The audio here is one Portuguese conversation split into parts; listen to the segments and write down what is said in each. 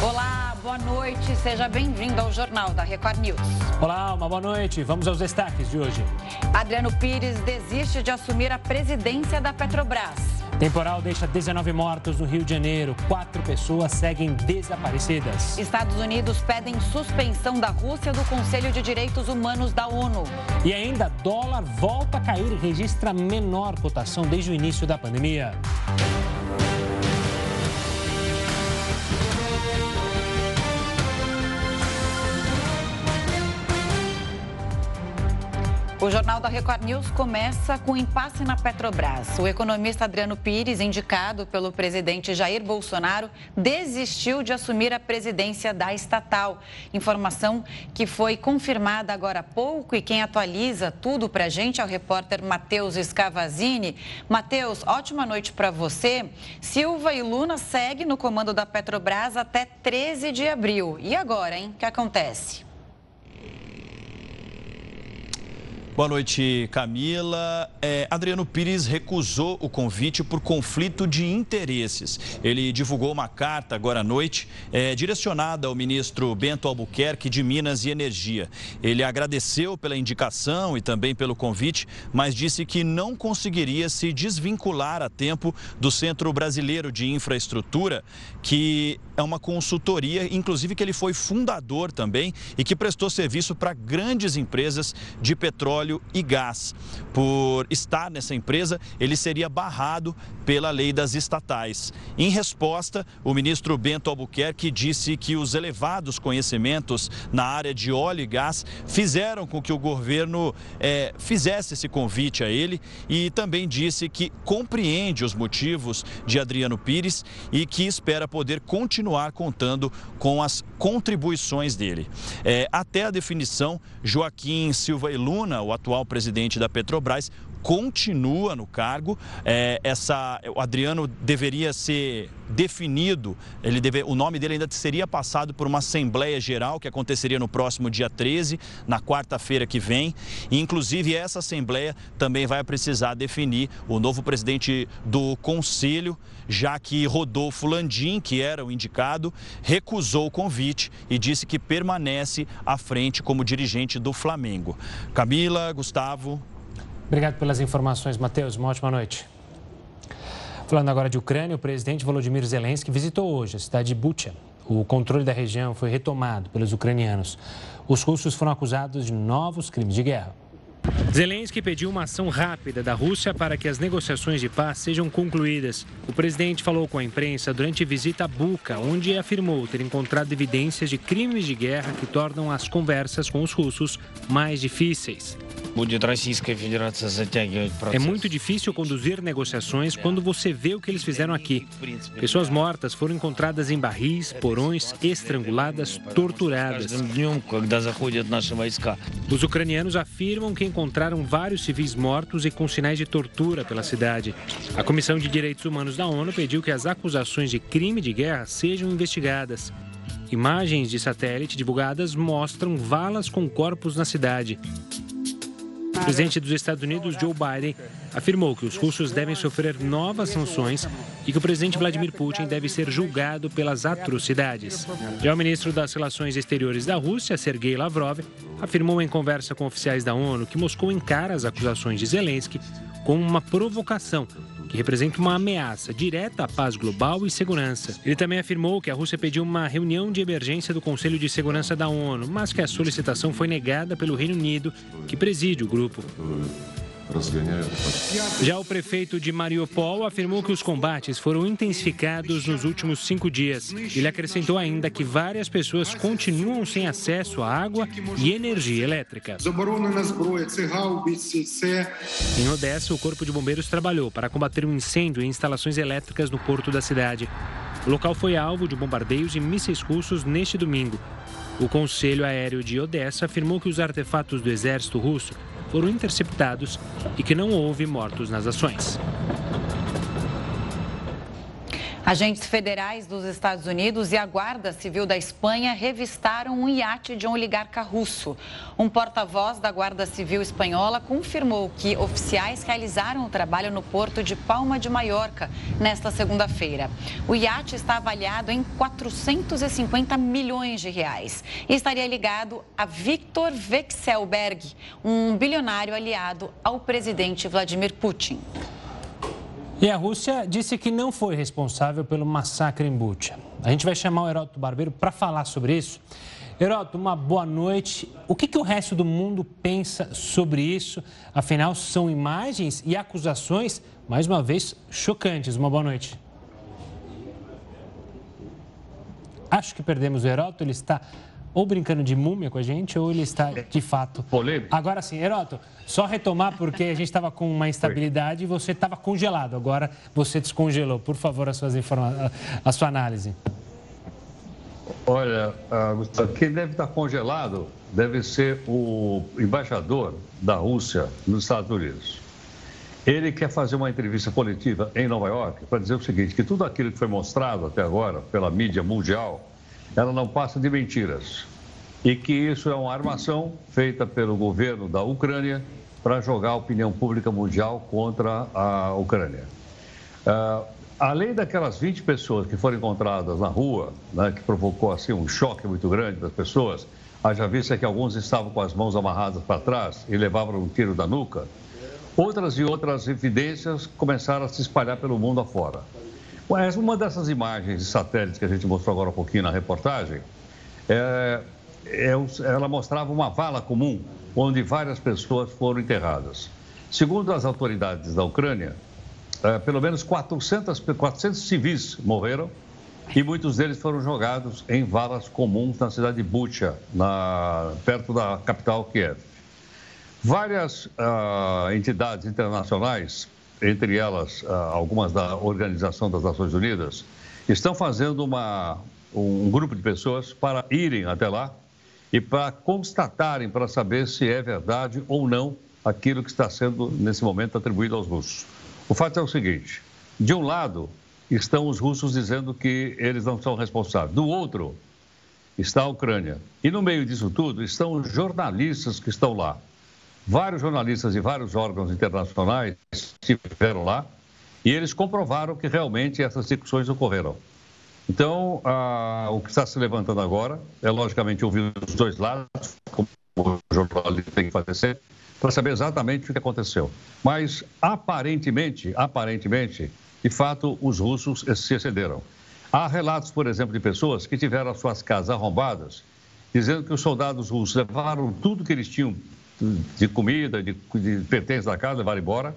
Olá, boa noite. Seja bem-vindo ao Jornal da Record News. Olá, uma boa noite. Vamos aos destaques de hoje. Adriano Pires desiste de assumir a presidência da Petrobras. Temporal deixa 19 mortos no Rio de Janeiro. Quatro pessoas seguem desaparecidas. Estados Unidos pedem suspensão da Rússia do Conselho de Direitos Humanos da ONU. E ainda, dólar volta a cair e registra menor cotação desde o início da pandemia. O Jornal da Record News começa com impasse na Petrobras. O economista Adriano Pires, indicado pelo presidente Jair Bolsonaro, desistiu de assumir a presidência da estatal. Informação que foi confirmada agora há pouco e quem atualiza tudo para a gente é o repórter Matheus Scavazini. Matheus, ótima noite para você. Silva e Luna seguem no comando da Petrobras até 13 de abril. E agora, hein? O que acontece? Boa noite, Camila. É, Adriano Pires recusou o convite por conflito de interesses. Ele divulgou uma carta agora à noite, é, direcionada ao ministro Bento Albuquerque de Minas e Energia. Ele agradeceu pela indicação e também pelo convite, mas disse que não conseguiria se desvincular a tempo do Centro Brasileiro de Infraestrutura, que é uma consultoria, inclusive que ele foi fundador também e que prestou serviço para grandes empresas de petróleo e gás. Por estar nessa empresa, ele seria barrado pela lei das estatais. Em resposta, o ministro Bento Albuquerque disse que os elevados conhecimentos na área de óleo e gás fizeram com que o governo é, fizesse esse convite a ele e também disse que compreende os motivos de Adriano Pires e que espera poder continuar continuar contando com as contribuições dele. É, até a definição, Joaquim Silva e Luna, o atual presidente da Petrobras, continua no cargo. É, essa, o Adriano deveria ser definido, ele deve, o nome dele ainda seria passado por uma Assembleia Geral que aconteceria no próximo dia 13, na quarta-feira que vem. E, inclusive, essa Assembleia também vai precisar definir o novo presidente do Conselho, já que Rodolfo Landim, que era o indicado, recusou o convite e disse que permanece à frente como dirigente do Flamengo. Camila, Gustavo. Obrigado pelas informações, Matheus. Uma ótima noite. Falando agora de Ucrânia, o presidente Volodymyr Zelensky visitou hoje a cidade de Bucha. O controle da região foi retomado pelos ucranianos. Os russos foram acusados de novos crimes de guerra. Zelensky pediu uma ação rápida da Rússia para que as negociações de paz sejam concluídas. O presidente falou com a imprensa durante visita a Buca, onde afirmou ter encontrado evidências de crimes de guerra que tornam as conversas com os russos mais difíceis. É muito difícil conduzir negociações quando você vê o que eles fizeram aqui. Pessoas mortas foram encontradas em barris, porões, estranguladas, torturadas. Os ucranianos afirmam que encontraram vários civis mortos e com sinais de tortura pela cidade. A Comissão de Direitos Humanos da ONU pediu que as acusações de crime de guerra sejam investigadas. Imagens de satélite divulgadas mostram valas com corpos na cidade. O presidente dos Estados Unidos, Joe Biden, afirmou que os russos devem sofrer novas sanções e que o presidente Vladimir Putin deve ser julgado pelas atrocidades. Já o ministro das Relações Exteriores da Rússia, Sergei Lavrov, afirmou em conversa com oficiais da ONU que Moscou encara as acusações de Zelensky como uma provocação que representa uma ameaça direta à paz global e segurança. Ele também afirmou que a Rússia pediu uma reunião de emergência do Conselho de Segurança da ONU, mas que a solicitação foi negada pelo Reino Unido, que preside o grupo. Já o prefeito de Mariupol afirmou que os combates foram intensificados nos últimos cinco dias. Ele acrescentou ainda que várias pessoas continuam sem acesso à água e energia elétrica. Em Odessa, o Corpo de Bombeiros trabalhou para combater um incêndio em instalações elétricas no porto da cidade. O local foi alvo de bombardeios e mísseis russos neste domingo. O Conselho Aéreo de Odessa afirmou que os artefatos do exército russo foram interceptados e que não houve mortos nas ações. Agentes federais dos Estados Unidos e a Guarda Civil da Espanha revistaram um iate de um oligarca russo. Um porta-voz da Guarda Civil espanhola confirmou que oficiais realizaram o trabalho no porto de Palma de Maiorca nesta segunda-feira. O iate está avaliado em 450 milhões de reais e estaria ligado a Viktor Vexelberg, um bilionário aliado ao presidente Vladimir Putin. E a Rússia disse que não foi responsável pelo massacre em Bucha. A gente vai chamar o Heródoto Barbeiro para falar sobre isso. Heródoto, uma boa noite. O que, que o resto do mundo pensa sobre isso? Afinal, são imagens e acusações, mais uma vez, chocantes. Uma boa noite. Acho que perdemos o Heródoto, ele está ou brincando de múmia com a gente, ou ele está de fato. Polêmico. Agora sim, Heroto, só retomar, porque a gente estava com uma instabilidade e você estava congelado. Agora você descongelou. Por favor, as suas informa... a sua análise. Olha, Gustavo, quem deve estar congelado deve ser o embaixador da Rússia nos Estados Unidos. Ele quer fazer uma entrevista coletiva em Nova York para dizer o seguinte: que tudo aquilo que foi mostrado até agora pela mídia mundial ela não passa de mentiras. E que isso é uma armação feita pelo governo da Ucrânia para jogar a opinião pública mundial contra a Ucrânia. Uh, além daquelas 20 pessoas que foram encontradas na rua, né, que provocou assim um choque muito grande das pessoas, haja vista que alguns estavam com as mãos amarradas para trás e levavam um tiro da nuca, outras e outras evidências começaram a se espalhar pelo mundo afora. Uma dessas imagens de satélites que a gente mostrou agora um pouquinho na reportagem, é, é, ela mostrava uma vala comum onde várias pessoas foram enterradas. Segundo as autoridades da Ucrânia, é, pelo menos 400, 400 civis morreram e muitos deles foram jogados em valas comuns na cidade de Bucha, na, perto da capital Kiev. Várias uh, entidades internacionais entre elas ah, algumas da Organização das Nações Unidas, estão fazendo uma, um grupo de pessoas para irem até lá e para constatarem, para saber se é verdade ou não aquilo que está sendo, nesse momento, atribuído aos russos. O fato é o seguinte: de um lado, estão os russos dizendo que eles não são responsáveis, do outro, está a Ucrânia. E no meio disso tudo estão os jornalistas que estão lá. Vários jornalistas e vários órgãos internacionais estiveram lá e eles comprovaram que realmente essas execuções ocorreram. Então, o que está se levantando agora é, logicamente, ouvir os dois lados, como o jornalista tem que fazer para saber exatamente o que aconteceu. Mas, aparentemente, aparentemente, de fato, os russos se excederam. Há relatos, por exemplo, de pessoas que tiveram as suas casas arrombadas, dizendo que os soldados russos levaram tudo que eles tinham de comida, de, de pertences da casa, levar embora,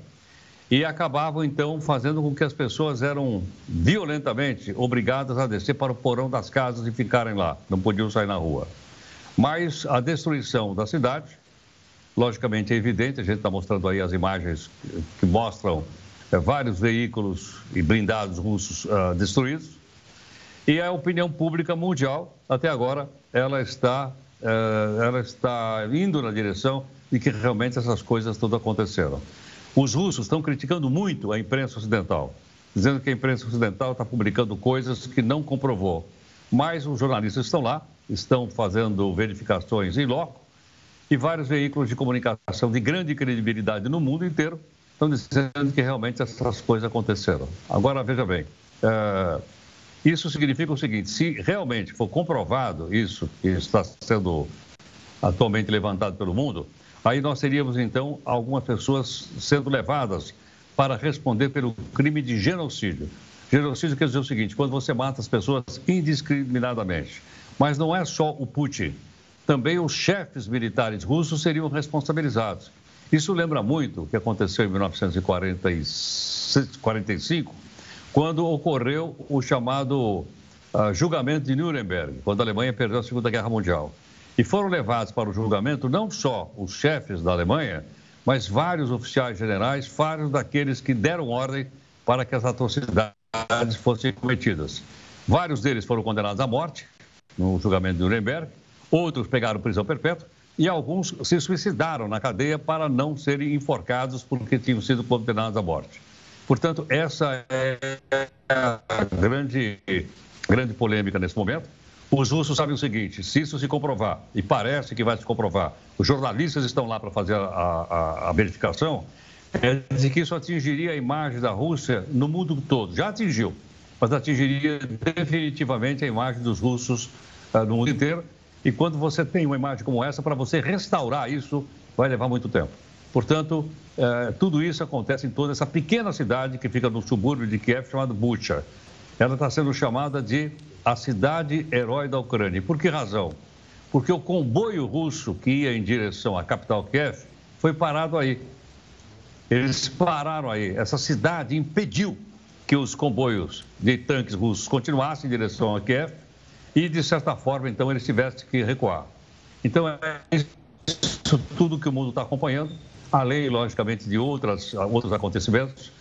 e acabavam então fazendo com que as pessoas eram violentamente obrigadas a descer para o porão das casas e ficarem lá, não podiam sair na rua. Mas a destruição da cidade, logicamente é evidente, a gente está mostrando aí as imagens que mostram é, vários veículos e blindados russos uh, destruídos, e a opinião pública mundial, até agora, ela está ela está indo na direção de que realmente essas coisas todas aconteceram. Os russos estão criticando muito a imprensa ocidental, dizendo que a imprensa ocidental está publicando coisas que não comprovou. Mas os jornalistas estão lá, estão fazendo verificações em loco e vários veículos de comunicação de grande credibilidade no mundo inteiro estão dizendo que realmente essas coisas aconteceram. Agora, veja bem, é, isso significa o seguinte: se realmente for comprovado isso que está sendo atualmente levantado pelo mundo, aí nós teríamos então algumas pessoas sendo levadas para responder pelo crime de genocídio. Genocídio quer dizer o seguinte: quando você mata as pessoas indiscriminadamente. Mas não é só o Putin, também os chefes militares russos seriam responsabilizados. Isso lembra muito o que aconteceu em 1945 quando ocorreu o chamado uh, julgamento de Nuremberg, quando a Alemanha perdeu a Segunda Guerra Mundial. E foram levados para o julgamento não só os chefes da Alemanha, mas vários oficiais generais, vários daqueles que deram ordem para que as atrocidades fossem cometidas. Vários deles foram condenados à morte no julgamento de Nuremberg, outros pegaram prisão perpétua e alguns se suicidaram na cadeia para não serem enforcados porque tinham sido condenados à morte. Portanto, essa é a grande, grande polêmica nesse momento. Os russos sabem o seguinte: se isso se comprovar, e parece que vai se comprovar, os jornalistas estão lá para fazer a, a, a, verificação, é de que isso atingiria a imagem da Rússia no mundo todo. Já atingiu, mas atingiria definitivamente a imagem dos russos uh, no mundo inteiro. E quando você tem uma imagem como essa, para você restaurar isso, vai levar muito tempo. Portanto, uh, tudo isso acontece em toda essa pequena cidade que fica no subúrbio de Kiev, chamada Bucha. Ela está sendo chamada de a cidade herói da Ucrânia. Por que razão? Porque o comboio russo que ia em direção à capital Kiev foi parado aí. Eles pararam aí. Essa cidade impediu que os comboios de tanques russos continuassem em direção a Kiev e, de certa forma, então, eles tivessem que recuar. Então, é isso tudo que o mundo está acompanhando, além, logicamente, de outras, outros acontecimentos,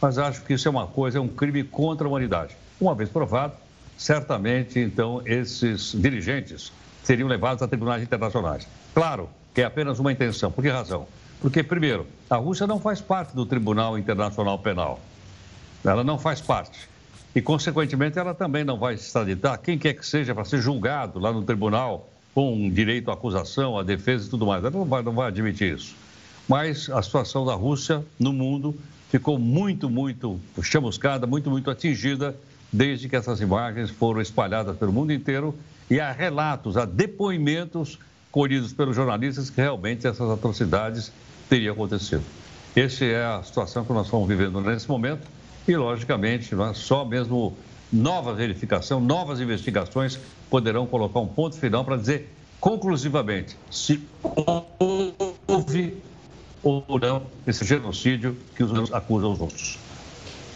mas acho que isso é uma coisa, é um crime contra a humanidade. Uma vez provado, certamente, então, esses dirigentes seriam levados a tribunais internacionais. Claro que é apenas uma intenção. Por que razão? Porque, primeiro, a Rússia não faz parte do Tribunal Internacional Penal. Ela não faz parte. E, consequentemente, ela também não vai extraditar quem quer que seja para ser julgado lá no tribunal com direito à acusação, à defesa e tudo mais. Ela não vai, não vai admitir isso. Mas a situação da Rússia no mundo ficou muito, muito chamuscada, muito, muito atingida desde que essas imagens foram espalhadas pelo mundo inteiro e há relatos, há depoimentos colhidos pelos jornalistas que realmente essas atrocidades teriam acontecido. Essa é a situação que nós estamos vivendo nesse momento e, logicamente, é só mesmo nova verificação, novas investigações poderão colocar um ponto final para dizer conclusivamente se houve ou não esse genocídio que os acusam os outros.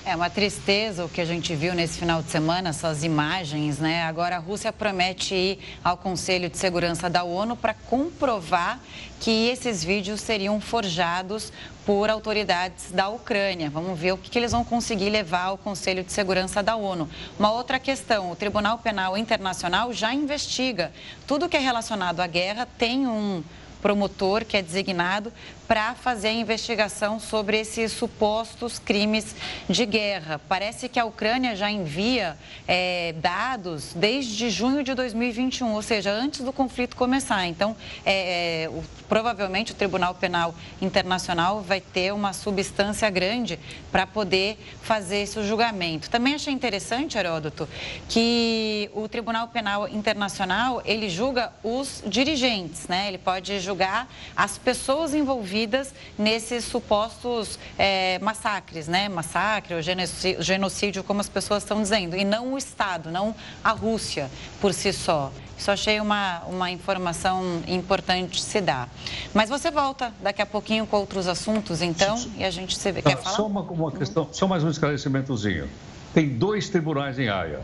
É uma tristeza o que a gente viu nesse final de semana, essas imagens, né? Agora a Rússia promete ir ao Conselho de Segurança da ONU para comprovar que esses vídeos seriam forjados por autoridades da Ucrânia. Vamos ver o que, que eles vão conseguir levar ao Conselho de Segurança da ONU. Uma outra questão: o Tribunal Penal Internacional já investiga. Tudo que é relacionado à guerra tem um promotor que é designado para fazer a investigação sobre esses supostos crimes de guerra. Parece que a Ucrânia já envia é, dados desde junho de 2021, ou seja, antes do conflito começar. Então, é, é, o, provavelmente o Tribunal Penal Internacional vai ter uma substância grande para poder fazer esse julgamento. Também achei interessante, Heródoto, que o Tribunal Penal Internacional ele julga os dirigentes, né? Ele pode julgar as pessoas envolvidas envolvidas nesses supostos é, massacres, né? Massacre ou genocídio, como as pessoas estão dizendo, e não o Estado, não a Rússia por si só. Isso achei uma, uma informação importante se dar. Mas você volta daqui a pouquinho com outros assuntos, então, e a gente se vê. Quer falar? Só uma, uma questão, só mais um esclarecimentozinho. Tem dois tribunais em Haia.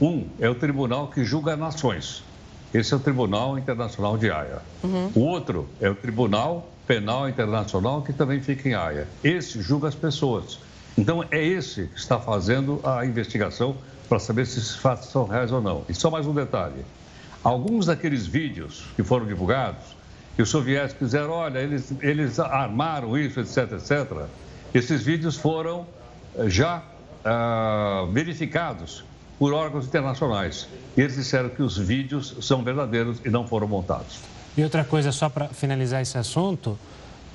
Um é o tribunal que julga nações. Esse é o Tribunal Internacional de Haia. Uhum. O outro é o Tribunal Penal Internacional, que também fica em Haia. Esse julga as pessoas. Então, é esse que está fazendo a investigação para saber se esses fatos são reais ou não. E só mais um detalhe: alguns daqueles vídeos que foram divulgados, que os soviéticos disseram, olha, eles, eles armaram isso, etc, etc, esses vídeos foram eh, já uh, verificados por órgãos internacionais. E eles disseram que os vídeos são verdadeiros e não foram montados. E outra coisa, só para finalizar esse assunto,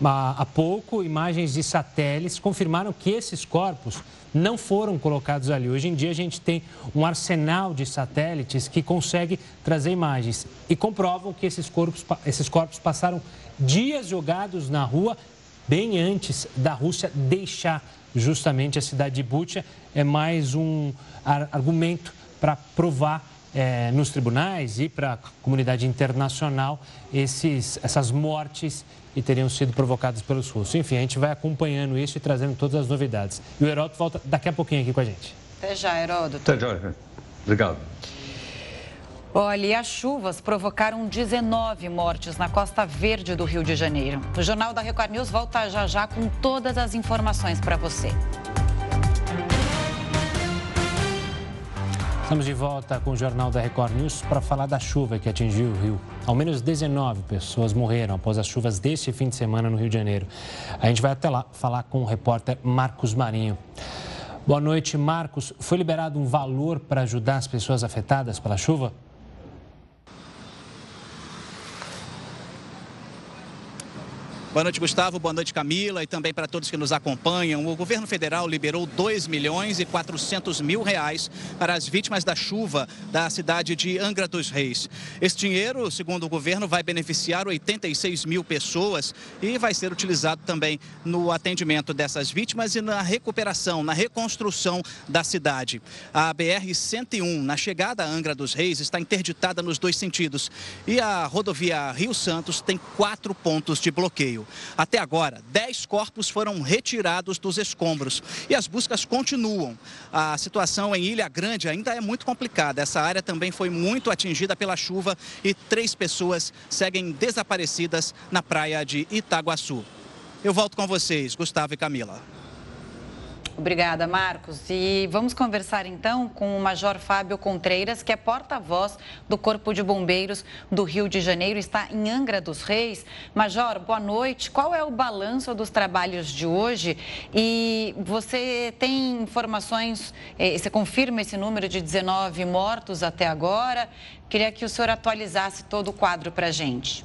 há pouco, imagens de satélites confirmaram que esses corpos não foram colocados ali. Hoje em dia, a gente tem um arsenal de satélites que consegue trazer imagens e comprovam que esses corpos, esses corpos passaram dias jogados na rua bem antes da Rússia deixar justamente a cidade de Bucha. É mais um argumento para provar é, nos tribunais e para a comunidade internacional esses, essas mortes que teriam sido provocadas pelos russos. Enfim, a gente vai acompanhando isso e trazendo todas as novidades. E o Heródoto volta daqui a pouquinho aqui com a gente. Até já, Heródoto. Até já. Obrigado. Olha, e as chuvas provocaram 19 mortes na costa verde do Rio de Janeiro. O Jornal da Record News volta já já com todas as informações para você. Estamos de volta com o Jornal da Record News para falar da chuva que atingiu o Rio. Ao menos 19 pessoas morreram após as chuvas deste fim de semana no Rio de Janeiro. A gente vai até lá falar com o repórter Marcos Marinho. Boa noite, Marcos. Foi liberado um valor para ajudar as pessoas afetadas pela chuva? Boa noite, Gustavo. Boa noite, Camila. E também para todos que nos acompanham. O governo federal liberou 2 milhões e 400 mil reais para as vítimas da chuva da cidade de Angra dos Reis. Esse dinheiro, segundo o governo, vai beneficiar 86 mil pessoas e vai ser utilizado também no atendimento dessas vítimas e na recuperação, na reconstrução da cidade. A BR-101, na chegada a Angra dos Reis, está interditada nos dois sentidos. E a rodovia Rio Santos tem quatro pontos de bloqueio. Até agora, 10 corpos foram retirados dos escombros e as buscas continuam. A situação em Ilha Grande ainda é muito complicada. Essa área também foi muito atingida pela chuva e três pessoas seguem desaparecidas na praia de Itaguaçu. Eu volto com vocês, Gustavo e Camila. Obrigada, Marcos. E vamos conversar então com o Major Fábio Contreiras, que é porta-voz do Corpo de Bombeiros do Rio de Janeiro, está em Angra dos Reis. Major, boa noite. Qual é o balanço dos trabalhos de hoje? E você tem informações, eh, você confirma esse número de 19 mortos até agora? Queria que o senhor atualizasse todo o quadro para a gente.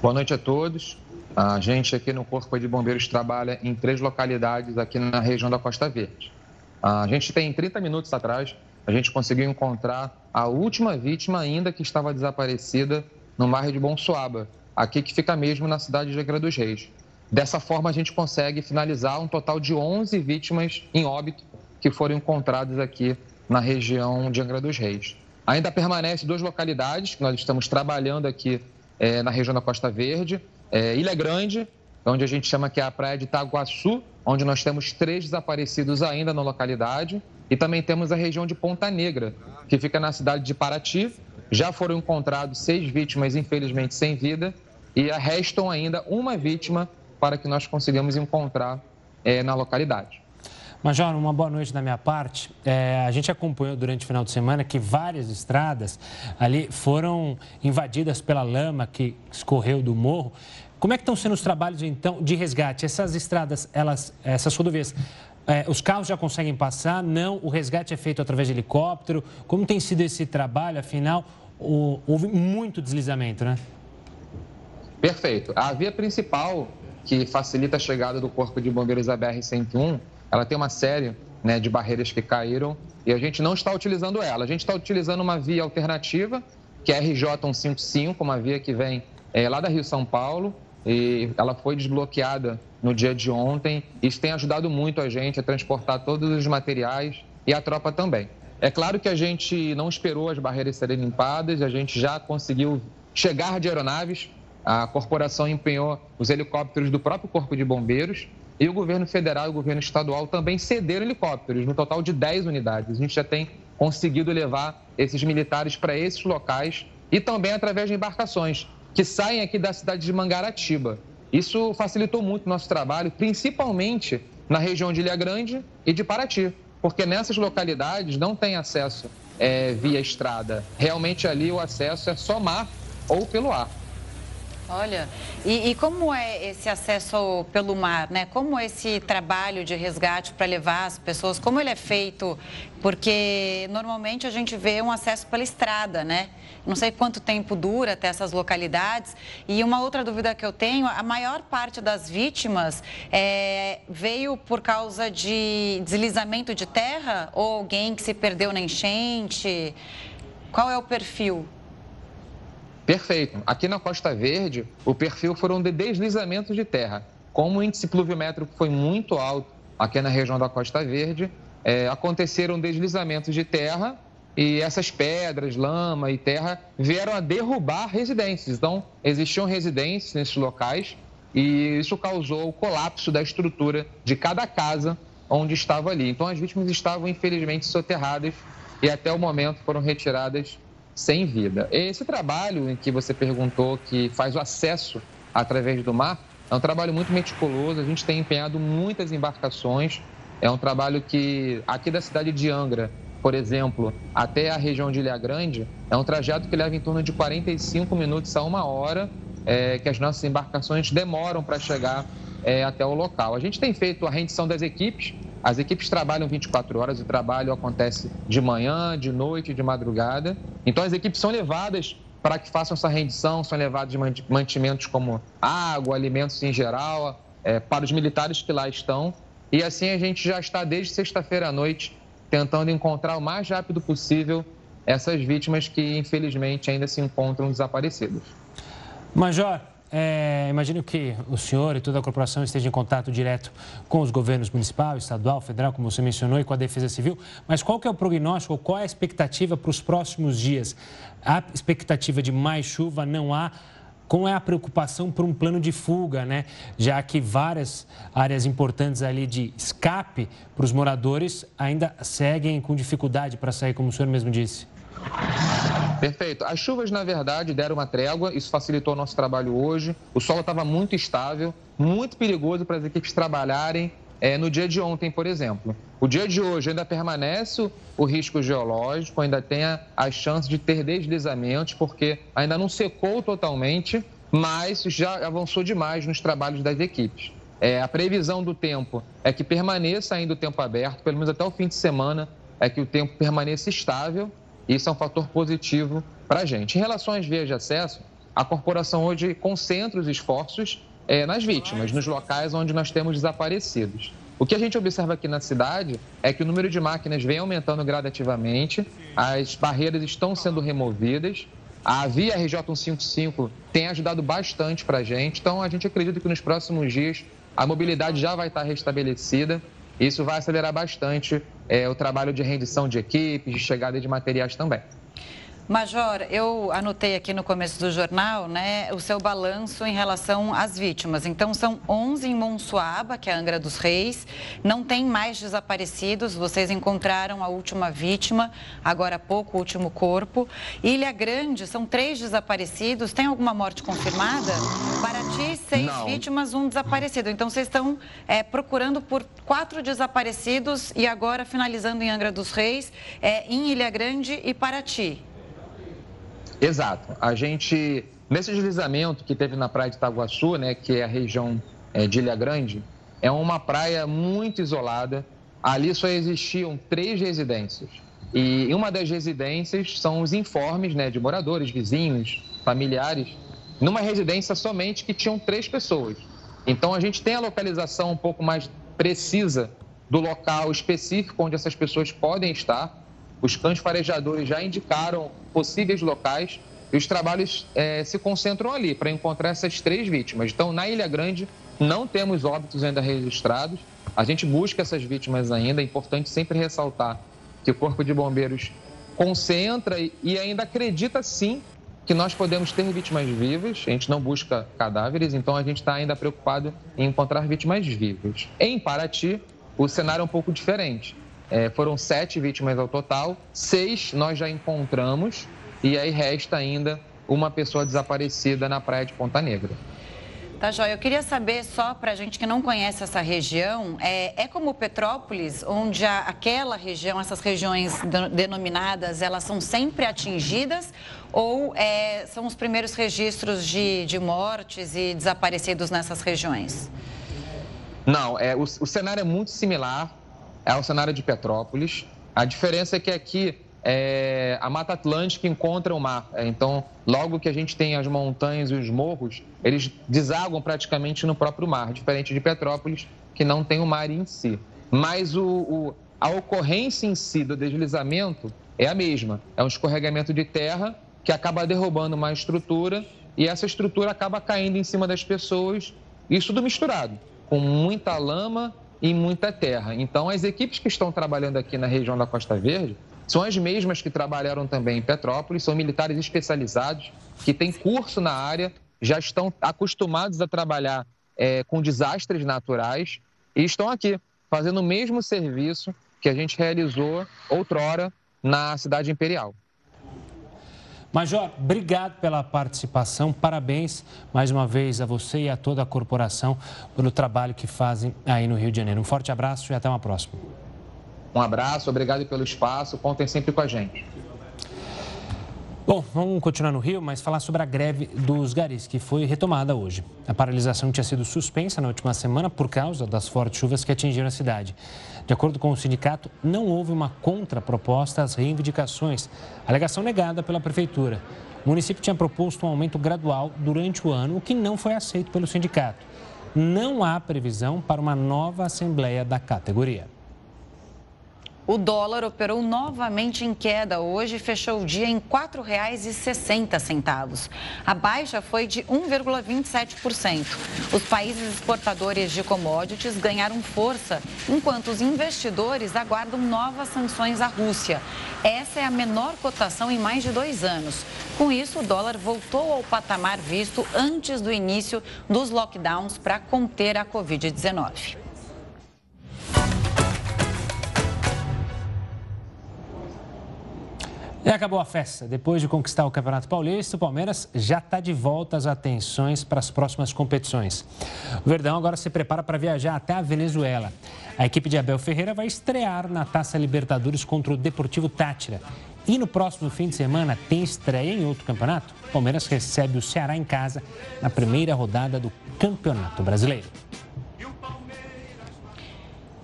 Boa noite a todos. A gente aqui no Corpo de Bombeiros trabalha em três localidades aqui na região da Costa Verde. A gente tem 30 minutos atrás, a gente conseguiu encontrar a última vítima ainda que estava desaparecida no bairro de Bonsuaba, aqui que fica mesmo na cidade de Angra dos Reis. Dessa forma, a gente consegue finalizar um total de 11 vítimas em óbito que foram encontradas aqui na região de Angra dos Reis. Ainda permanece duas localidades que nós estamos trabalhando aqui é, na região da Costa Verde, é, Ilha Grande, onde a gente chama que é a praia de Itaguaçu, onde nós temos três desaparecidos ainda na localidade, e também temos a região de Ponta Negra, que fica na cidade de Paraty. Já foram encontrados seis vítimas, infelizmente, sem vida, e restam ainda uma vítima para que nós consigamos encontrar é, na localidade. Major, uma boa noite da minha parte. É, a gente acompanhou durante o final de semana que várias estradas ali foram invadidas pela lama que escorreu do morro. Como é que estão sendo os trabalhos, então, de resgate? Essas estradas, elas, essas rodovias, é, os carros já conseguem passar? Não? O resgate é feito através de helicóptero? Como tem sido esse trabalho? Afinal, o, houve muito deslizamento, né? Perfeito. A via principal que facilita a chegada do Corpo de Bombeiros da BR-101 ela tem uma série né, de barreiras que caíram e a gente não está utilizando ela. A gente está utilizando uma via alternativa, que é a RJ 155, uma via que vem é, lá da Rio São Paulo, e ela foi desbloqueada no dia de ontem. Isso tem ajudado muito a gente a transportar todos os materiais e a tropa também. É claro que a gente não esperou as barreiras serem limpadas, a gente já conseguiu chegar de aeronaves. A corporação empenhou os helicópteros do próprio Corpo de Bombeiros e o governo federal e o governo estadual também cederam helicópteros, no total de 10 unidades. A gente já tem conseguido levar esses militares para esses locais e também através de embarcações que saem aqui da cidade de Mangaratiba. Isso facilitou muito o nosso trabalho, principalmente na região de Ilha Grande e de Paraty, porque nessas localidades não tem acesso é, via estrada. Realmente ali o acesso é só mar ou pelo ar. Olha, e, e, como é esse acesso pelo mar, né? Como é esse trabalho de resgate para levar as pessoas, como ele é feito? Porque normalmente a gente vê um acesso pela estrada, né? Não sei quanto tempo dura até essas localidades. E uma outra dúvida que eu tenho, a maior parte das vítimas é, veio por causa de deslizamento de terra ou alguém que se perdeu na enchente? Qual é o perfil? Perfeito. Aqui na Costa Verde, o perfil foram de deslizamentos de terra. Como o índice pluviométrico foi muito alto aqui na região da Costa Verde, é, aconteceram deslizamentos de terra e essas pedras, lama e terra vieram a derrubar residências. Então, existiam residências nesses locais e isso causou o colapso da estrutura de cada casa onde estava ali. Então, as vítimas estavam, infelizmente, soterradas e até o momento foram retiradas sem vida. Esse trabalho em que você perguntou que faz o acesso através do mar é um trabalho muito meticuloso. A gente tem empenhado muitas embarcações. É um trabalho que aqui da cidade de Angra por exemplo, até a região de Ilha Grande, é um trajeto que leva em torno de 45 minutos a uma hora, é, que as nossas embarcações demoram para chegar é, até o local. A gente tem feito a rendição das equipes, as equipes trabalham 24 horas, o trabalho acontece de manhã, de noite, de madrugada. Então, as equipes são levadas para que façam essa rendição, são levados mantimentos como água, alimentos em geral, é, para os militares que lá estão. E assim a gente já está desde sexta-feira à noite tentando encontrar o mais rápido possível essas vítimas que infelizmente ainda se encontram desaparecidas. Major, é, imagino que o senhor e toda a corporação estejam em contato direto com os governos municipal, estadual, federal, como você mencionou, e com a Defesa Civil. Mas qual que é o prognóstico, qual é a expectativa para os próximos dias? Há expectativa de mais chuva? Não há? Como é a preocupação por um plano de fuga, né? Já que várias áreas importantes ali de escape para os moradores ainda seguem com dificuldade para sair, como o senhor mesmo disse. Perfeito. As chuvas, na verdade, deram uma trégua, isso facilitou o nosso trabalho hoje. O solo estava muito estável, muito perigoso para as equipes trabalharem é, no dia de ontem, por exemplo. O dia de hoje ainda permanece o risco geológico, ainda tem a, a chance de ter deslizamentos, porque ainda não secou totalmente, mas já avançou demais nos trabalhos das equipes. É, a previsão do tempo é que permaneça ainda o tempo aberto, pelo menos até o fim de semana, é que o tempo permaneça estável isso é um fator positivo para a gente. Em relação às vias de acesso, a corporação hoje concentra os esforços é, nas vítimas, nos locais onde nós temos desaparecidos. O que a gente observa aqui na cidade é que o número de máquinas vem aumentando gradativamente, as barreiras estão sendo removidas, a via RJ 155 tem ajudado bastante para a gente, então a gente acredita que nos próximos dias a mobilidade já vai estar restabelecida isso vai acelerar bastante é, o trabalho de rendição de equipes, de chegada de materiais também. Major, eu anotei aqui no começo do jornal né, o seu balanço em relação às vítimas. Então, são 11 em Monsuaba, que é a Angra dos Reis. Não tem mais desaparecidos. Vocês encontraram a última vítima, agora há pouco, o último corpo. Ilha Grande, são três desaparecidos. Tem alguma morte confirmada? Paraty, seis Não. vítimas, um desaparecido. Então, vocês estão é, procurando por quatro desaparecidos e agora finalizando em Angra dos Reis, é, em Ilha Grande e Paraty. Exato. A gente, nesse deslizamento que teve na praia de Itaguaçu, né, que é a região é, de Ilha Grande, é uma praia muito isolada. Ali só existiam três residências. E uma das residências são os informes né, de moradores, vizinhos, familiares, numa residência somente que tinham três pessoas. Então a gente tem a localização um pouco mais precisa do local específico onde essas pessoas podem estar. Os cães farejadores já indicaram possíveis locais e os trabalhos é, se concentram ali para encontrar essas três vítimas. Então, na Ilha Grande, não temos óbitos ainda registrados. A gente busca essas vítimas ainda. É importante sempre ressaltar que o Corpo de Bombeiros concentra e ainda acredita sim que nós podemos ter vítimas vivas. A gente não busca cadáveres, então a gente está ainda preocupado em encontrar vítimas vivas. Em Paraty, o cenário é um pouco diferente. É, foram sete vítimas ao total, seis nós já encontramos e aí resta ainda uma pessoa desaparecida na praia de Ponta Negra. Tá, Jóia. Eu queria saber, só para a gente que não conhece essa região, é, é como Petrópolis, onde a, aquela região, essas regiões denominadas, elas são sempre atingidas ou é, são os primeiros registros de, de mortes e desaparecidos nessas regiões? Não, é, o, o cenário é muito similar é o cenário de Petrópolis. A diferença é que aqui é, a Mata Atlântica encontra o mar. É, então, logo que a gente tem as montanhas e os morros, eles desaguam praticamente no próprio mar, diferente de Petrópolis, que não tem o mar em si. Mas o, o, a ocorrência em si do deslizamento é a mesma. É um escorregamento de terra que acaba derrubando uma estrutura e essa estrutura acaba caindo em cima das pessoas, isso tudo misturado, com muita lama e muita terra. Então, as equipes que estão trabalhando aqui na região da Costa Verde são as mesmas que trabalharam também em Petrópolis, são militares especializados que têm curso na área, já estão acostumados a trabalhar é, com desastres naturais e estão aqui fazendo o mesmo serviço que a gente realizou outrora na cidade imperial. Major, obrigado pela participação. Parabéns mais uma vez a você e a toda a corporação pelo trabalho que fazem aí no Rio de Janeiro. Um forte abraço e até uma próxima. Um abraço, obrigado pelo espaço, contem sempre com a gente. Bom, vamos continuar no Rio, mas falar sobre a greve dos garis, que foi retomada hoje. A paralisação tinha sido suspensa na última semana por causa das fortes chuvas que atingiram a cidade. De acordo com o sindicato, não houve uma contraproposta às reivindicações, alegação negada pela prefeitura. O município tinha proposto um aumento gradual durante o ano, o que não foi aceito pelo sindicato. Não há previsão para uma nova assembleia da categoria. O dólar operou novamente em queda hoje e fechou o dia em R$ 4,60. A baixa foi de 1,27%. Os países exportadores de commodities ganharam força, enquanto os investidores aguardam novas sanções à Rússia. Essa é a menor cotação em mais de dois anos. Com isso, o dólar voltou ao patamar visto antes do início dos lockdowns para conter a Covid-19. E acabou a festa. Depois de conquistar o Campeonato Paulista, o Palmeiras já está de volta às atenções para as próximas competições. O Verdão agora se prepara para viajar até a Venezuela. A equipe de Abel Ferreira vai estrear na Taça Libertadores contra o Deportivo Tátira. E no próximo fim de semana tem estreia em outro campeonato. O Palmeiras recebe o Ceará em casa na primeira rodada do Campeonato Brasileiro.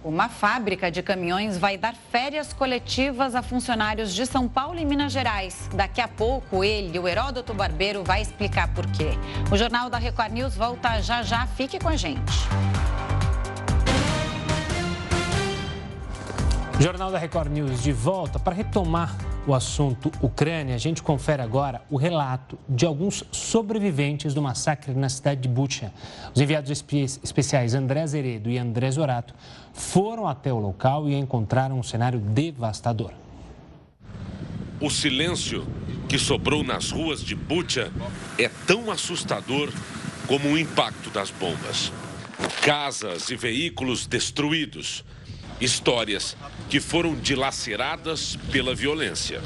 Uma fábrica de caminhões vai dar férias coletivas a funcionários de São Paulo e Minas Gerais. Daqui a pouco, ele, o Heródoto Barbeiro, vai explicar por quê. O Jornal da Record News volta já já. Fique com a gente. Jornal da Record News de volta para retomar o assunto Ucrânia. A gente confere agora o relato de alguns sobreviventes do massacre na cidade de Bucha. Os enviados especiais André Zeredo e André Zorato foram até o local e encontraram um cenário devastador. O silêncio que sobrou nas ruas de Bucha é tão assustador como o impacto das bombas. Casas e veículos destruídos histórias que foram dilaceradas pela violência.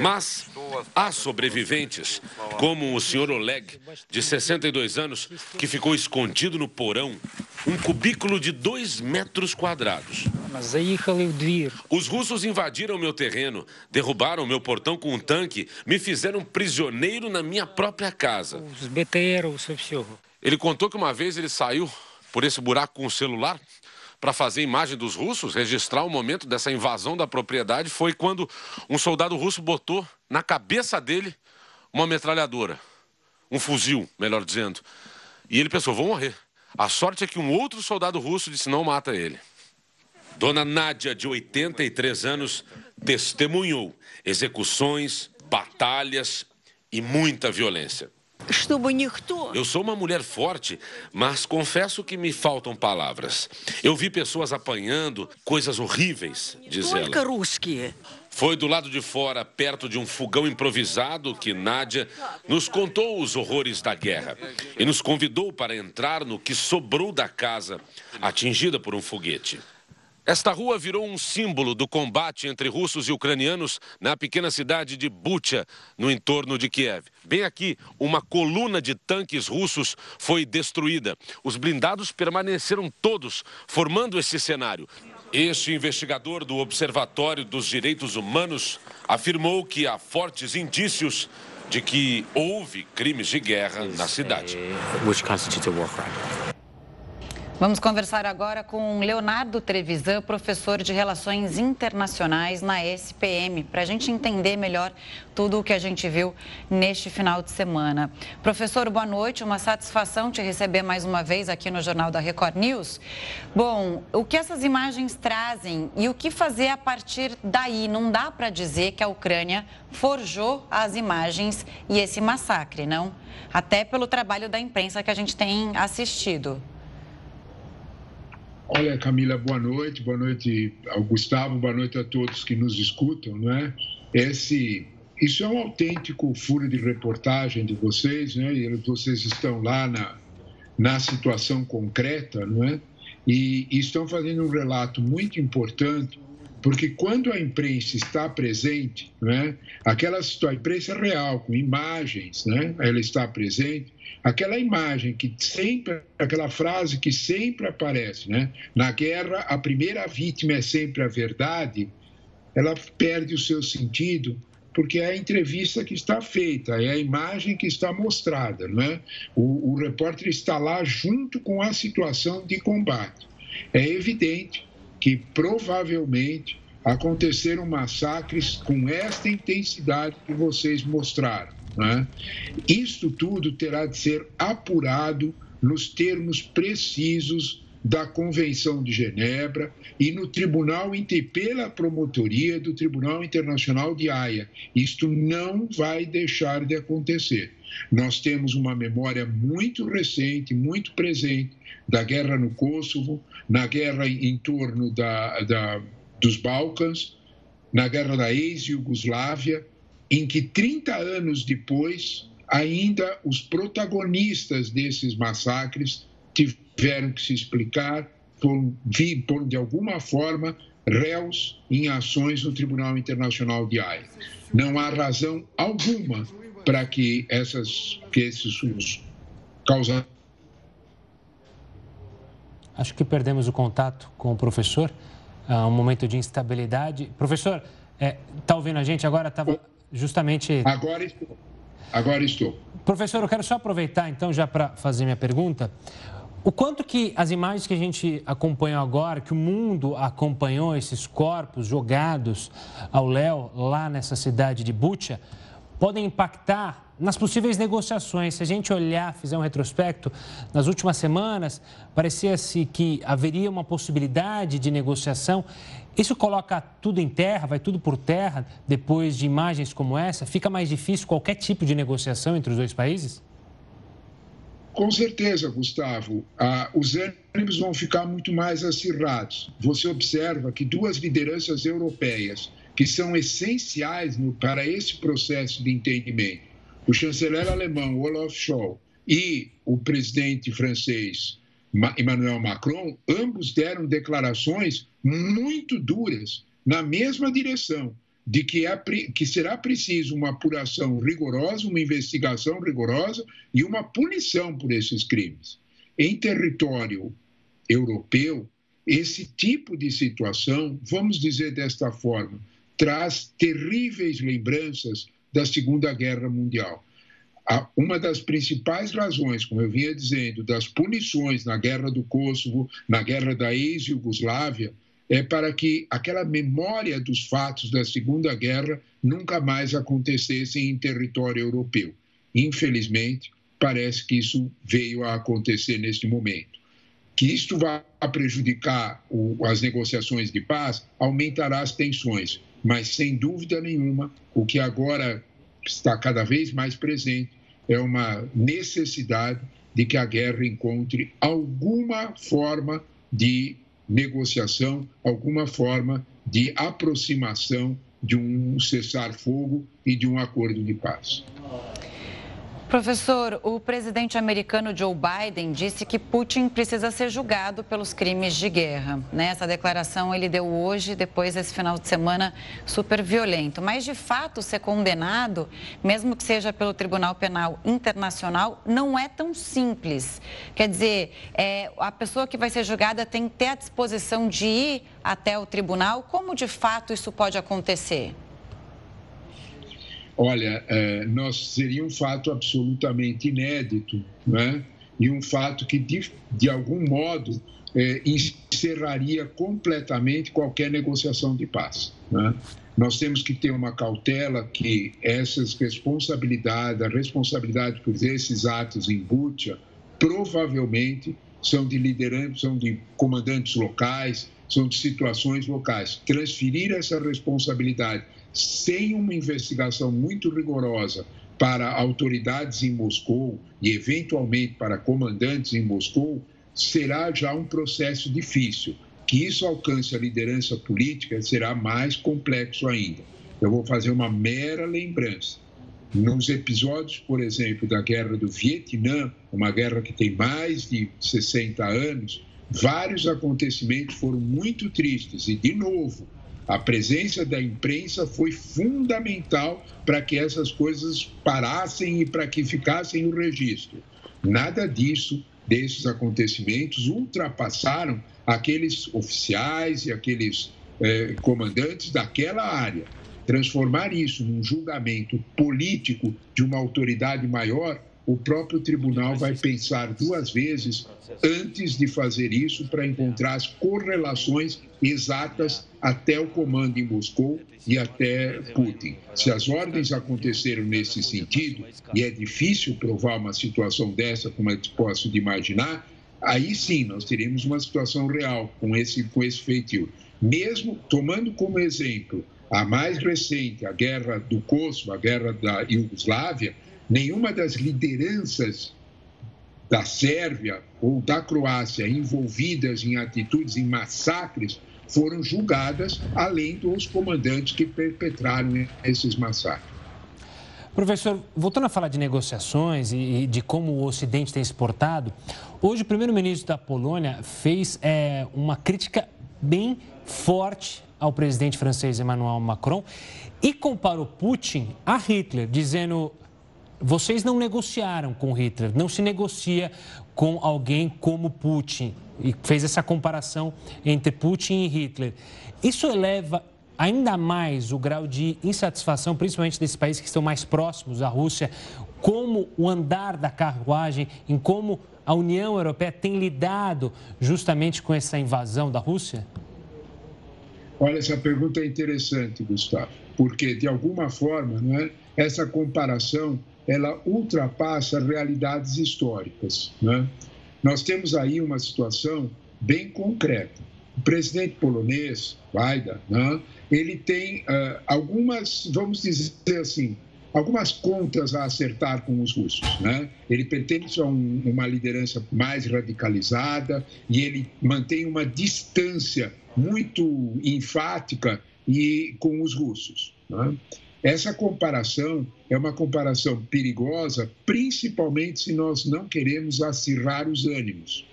Mas há sobreviventes, como o senhor Oleg, de 62 anos, que ficou escondido no porão, um cubículo de dois metros quadrados. Os russos invadiram meu terreno, derrubaram meu portão com um tanque, me fizeram prisioneiro na minha própria casa. Ele contou que uma vez ele saiu por esse buraco com o celular para fazer imagem dos russos, registrar o momento dessa invasão da propriedade, foi quando um soldado russo botou na cabeça dele uma metralhadora, um fuzil, melhor dizendo. E ele pensou: vou morrer. A sorte é que um outro soldado russo disse: não mata ele. Dona Nádia, de 83 anos, testemunhou execuções, batalhas e muita violência. Eu sou uma mulher forte, mas confesso que me faltam palavras. Eu vi pessoas apanhando coisas horríveis, diz ela. Foi do lado de fora, perto de um fogão improvisado, que Nádia nos contou os horrores da guerra e nos convidou para entrar no que sobrou da casa, atingida por um foguete. Esta rua virou um símbolo do combate entre russos e ucranianos na pequena cidade de Bucha, no entorno de Kiev. Bem aqui, uma coluna de tanques russos foi destruída. Os blindados permaneceram todos, formando esse cenário. Este investigador do Observatório dos Direitos Humanos afirmou que há fortes indícios de que houve crimes de guerra na cidade. Vamos conversar agora com Leonardo Trevisan, professor de Relações Internacionais na SPM, para a gente entender melhor tudo o que a gente viu neste final de semana. Professor, boa noite, uma satisfação te receber mais uma vez aqui no Jornal da Record News. Bom, o que essas imagens trazem e o que fazer a partir daí? Não dá para dizer que a Ucrânia forjou as imagens e esse massacre, não? Até pelo trabalho da imprensa que a gente tem assistido. Olha, Camila, boa noite, boa noite ao Gustavo, boa noite a todos que nos escutam, não é? Esse, isso é um autêntico furo de reportagem de vocês, né? E vocês estão lá na, na situação concreta, não é? E, e estão fazendo um relato muito importante Porque quando a imprensa está presente, né, aquela a imprensa real, com imagens, né, ela está presente, aquela imagem que sempre, aquela frase que sempre aparece, né, na guerra a primeira vítima é sempre a verdade, ela perde o seu sentido porque é a entrevista que está feita, é a imagem que está mostrada, né? O, o repórter está lá junto com a situação de combate. É evidente que provavelmente aconteceram massacres com esta intensidade que vocês mostraram. Né? Isto tudo terá de ser apurado nos termos precisos da Convenção de Genebra e no Tribunal pela promotoria do Tribunal Internacional de Haia. Isto não vai deixar de acontecer. Nós temos uma memória muito recente, muito presente, da guerra no Kosovo, na guerra em torno da, da, dos Balcãs, na guerra da ex-Yugoslávia, em que 30 anos depois, ainda os protagonistas desses massacres tiveram que se explicar, por, por de alguma forma, réus em ações no Tribunal Internacional de Haia. Não há razão alguma para que, essas, que esses os causa... Acho que perdemos o contato com o professor, uh, um momento de instabilidade. Professor, está é, tá ouvindo a gente agora? Estava justamente... Agora estou. Agora estou. Professor, eu quero só aproveitar, então, já para fazer minha pergunta. O quanto que as imagens que a gente acompanhou agora, que o mundo acompanhou esses corpos jogados ao léu lá nessa cidade de Bucha, podem impactar nas possíveis negociações. Se a gente olhar, fizer um retrospecto, nas últimas semanas, parecia-se que haveria uma possibilidade de negociação. Isso coloca tudo em terra, vai tudo por terra, depois de imagens como essa? Fica mais difícil qualquer tipo de negociação entre os dois países? Com certeza, Gustavo. Ah, os ânimos vão ficar muito mais acirrados. Você observa que duas lideranças europeias que são essenciais no, para esse processo de entendimento, o chanceler alemão Olaf Scholz e o presidente francês Emmanuel Macron, ambos deram declarações muito duras na mesma direção de que, é, que será preciso uma apuração rigorosa, uma investigação rigorosa e uma punição por esses crimes. Em território europeu, esse tipo de situação, vamos dizer desta forma, traz terríveis lembranças da Segunda Guerra Mundial. Uma das principais razões, como eu vinha dizendo, das punições na Guerra do Kosovo, na Guerra da ex-Yugoslávia, é para que aquela memória dos fatos da Segunda Guerra nunca mais acontecesse em território europeu. Infelizmente, parece que isso veio a acontecer neste momento. Que isto vá prejudicar o, as negociações de paz, aumentará as tensões, mas sem dúvida nenhuma, o que agora está cada vez mais presente é uma necessidade de que a guerra encontre alguma forma de negociação, alguma forma de aproximação de um cessar-fogo e de um acordo de paz. Professor, o presidente americano Joe Biden disse que Putin precisa ser julgado pelos crimes de guerra. Né? Essa declaração ele deu hoje, depois desse final de semana super violento. Mas, de fato, ser condenado, mesmo que seja pelo Tribunal Penal Internacional, não é tão simples. Quer dizer, é, a pessoa que vai ser julgada tem que ter a disposição de ir até o tribunal. Como, de fato, isso pode acontecer? Olha, é, nós seria um fato absolutamente inédito, né? e um fato que, de, de algum modo, é, encerraria completamente qualquer negociação de paz. Né? Nós temos que ter uma cautela que essas responsabilidades, a responsabilidade por esses atos em Butcha, provavelmente são de lideranças, são de comandantes locais, são de situações locais. Transferir essa responsabilidade sem uma investigação muito rigorosa para autoridades em Moscou e, eventualmente, para comandantes em Moscou, será já um processo difícil. Que isso alcance a liderança política será mais complexo ainda. Eu vou fazer uma mera lembrança. Nos episódios, por exemplo, da Guerra do Vietnã, uma guerra que tem mais de 60 anos, vários acontecimentos foram muito tristes e, de novo, A presença da imprensa foi fundamental para que essas coisas parassem e para que ficassem no registro. Nada disso, desses acontecimentos, ultrapassaram aqueles oficiais e aqueles eh, comandantes daquela área. Transformar isso num julgamento político de uma autoridade maior o próprio tribunal vai pensar duas vezes antes de fazer isso para encontrar as correlações exatas até o comando em Moscou e até Putin. Se as ordens aconteceram nesse sentido, e é difícil provar uma situação dessa, como eu posso de imaginar, aí sim nós teremos uma situação real com esse, com esse feitio. Mesmo tomando como exemplo a mais recente, a guerra do Kosovo, a guerra da Iugoslávia, nenhuma das lideranças da Sérvia ou da Croácia envolvidas em atitudes, em massacres, foram julgadas, além dos comandantes que perpetraram esses massacres. Professor, voltando a falar de negociações e de como o Ocidente tem exportado, hoje o primeiro-ministro da Polônia fez é, uma crítica bem forte ao presidente francês Emmanuel Macron e comparou Putin a Hitler, dizendo vocês não negociaram com Hitler, não se negocia com alguém como Putin. E fez essa comparação entre Putin e Hitler. Isso eleva ainda mais o grau de insatisfação, principalmente desses países que estão mais próximos à Rússia, como o andar da carruagem, em como a União Europeia tem lidado justamente com essa invasão da Rússia? Olha, essa pergunta é interessante, Gustavo, porque de alguma forma, não é? essa comparação ela ultrapassa realidades históricas. Né? Nós temos aí uma situação bem concreta. O presidente polonês, Biden, né, ele tem uh, algumas, vamos dizer assim, algumas contas a acertar com os russos. Né? Ele pertence a um, uma liderança mais radicalizada e ele mantém uma distância muito enfática e, com os russos. Né? Essa comparação é uma comparação perigosa, principalmente se nós não queremos acirrar os ânimos.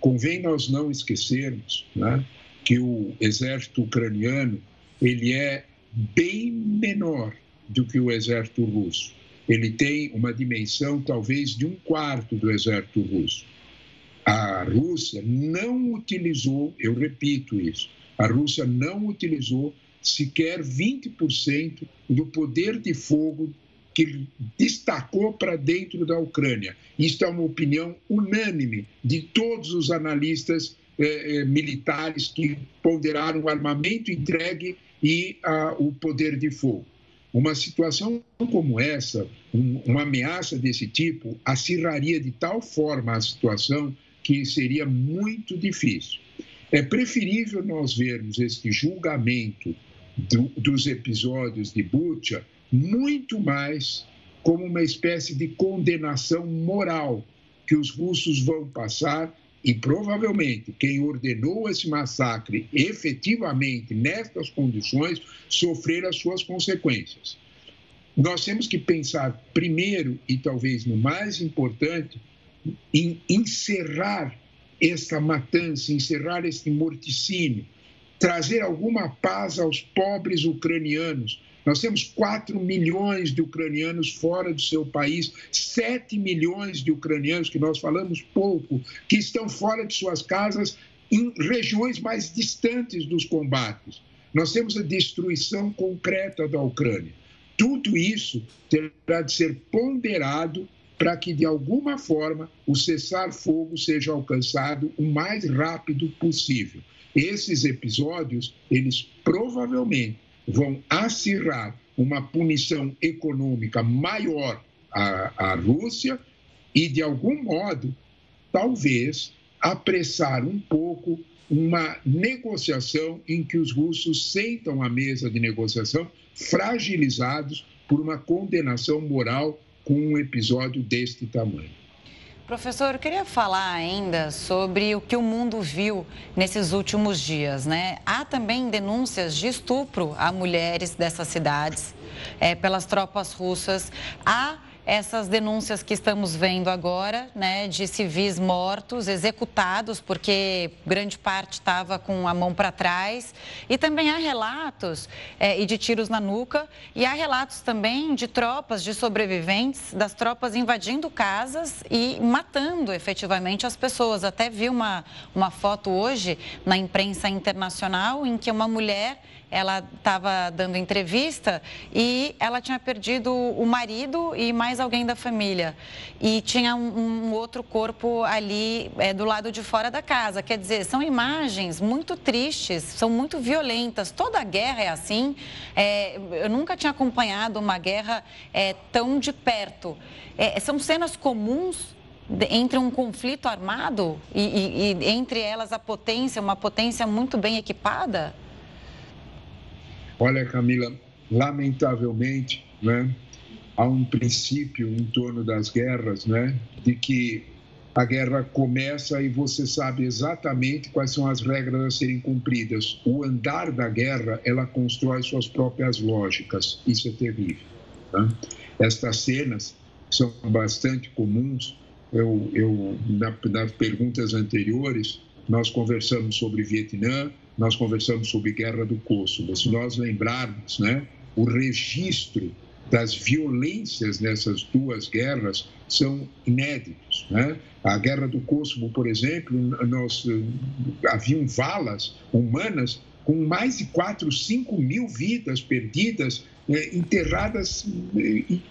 Convém nós não esquecermos né, que o exército ucraniano ele é bem menor do que o exército russo. Ele tem uma dimensão talvez de um quarto do exército russo. A Rússia não utilizou, eu repito isso, a Rússia não utilizou sequer 20% do poder de fogo que destacou para dentro da Ucrânia. Isto é uma opinião unânime de todos os analistas eh, eh, militares que ponderaram o armamento entregue e ah, o poder de fogo. Uma situação como essa, um, uma ameaça desse tipo, acirraria de tal forma a situação que seria muito difícil. É preferível nós vermos este julgamento do, dos episódios de Butcha muito mais como uma espécie de condenação moral que os russos vão passar e provavelmente quem ordenou esse massacre efetivamente nestas condições sofrer as suas consequências. Nós temos que pensar primeiro e talvez no mais importante em encerrar esta matança, encerrar este morticínio, trazer alguma paz aos pobres ucranianos. Nós temos 4 milhões de ucranianos fora do seu país, 7 milhões de ucranianos, que nós falamos pouco, que estão fora de suas casas em regiões mais distantes dos combates. Nós temos a destruição concreta da Ucrânia. Tudo isso terá de ser ponderado para que, de alguma forma, o cessar-fogo seja alcançado o mais rápido possível. Esses episódios, eles provavelmente vão acirrar uma punição econômica maior à, à Rússia e, de algum modo, talvez apressar um pouco uma negociação em que os russos sentam à mesa de negociação fragilizados por uma condenação moral com um episódio deste tamanho. Professor, eu queria falar ainda sobre o que o mundo viu nesses últimos dias, né? Há também denúncias de estupro a mulheres dessas cidades é, pelas tropas russas. Há essas denúncias que estamos vendo agora, né, de civis mortos, executados, porque grande parte estava com a mão para trás. E também há relatos é, e de tiros na nuca, e há relatos também de tropas, de sobreviventes, das tropas invadindo casas e matando efetivamente as pessoas. Até vi uma, uma foto hoje na imprensa internacional em que uma mulher ela estava dando entrevista e ela tinha perdido o marido e mais alguém da família. E tinha um, um outro corpo ali é, do lado de fora da casa. Quer dizer, são imagens muito tristes, são muito violentas. Toda guerra é assim. É, eu nunca tinha acompanhado uma guerra é, tão de perto. É, são cenas comuns entre um conflito armado e, e, e entre elas a potência, uma potência muito bem equipada? Olha, Camila, lamentavelmente, né, há um princípio em torno das guerras, né, de que a guerra começa e você sabe exatamente quais são as regras a serem cumpridas. O andar da guerra, ela constrói suas próprias lógicas. Isso é terrível. Né? Estas cenas são bastante comuns. Eu, eu na, nas perguntas anteriores, nós conversamos sobre Vietnã, nós conversamos sobre Guerra do Kosovo. Se nós lembrarmos, né, o registro das violências nessas duas guerras são inéditos. Né? A Guerra do Kosovo, por exemplo, nós, haviam valas humanas com mais de 4, 5 mil vidas perdidas, né, enterradas,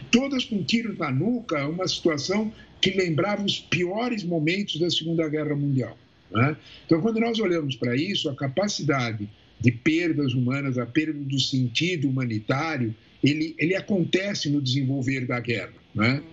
todas com tiros na nuca, uma situação que lembrava os piores momentos da Segunda Guerra Mundial. Né? Então, quando nós olhamos para isso, a capacidade de perdas humanas, a perda do sentido humanitário, ele, ele acontece no desenvolver da guerra. Né?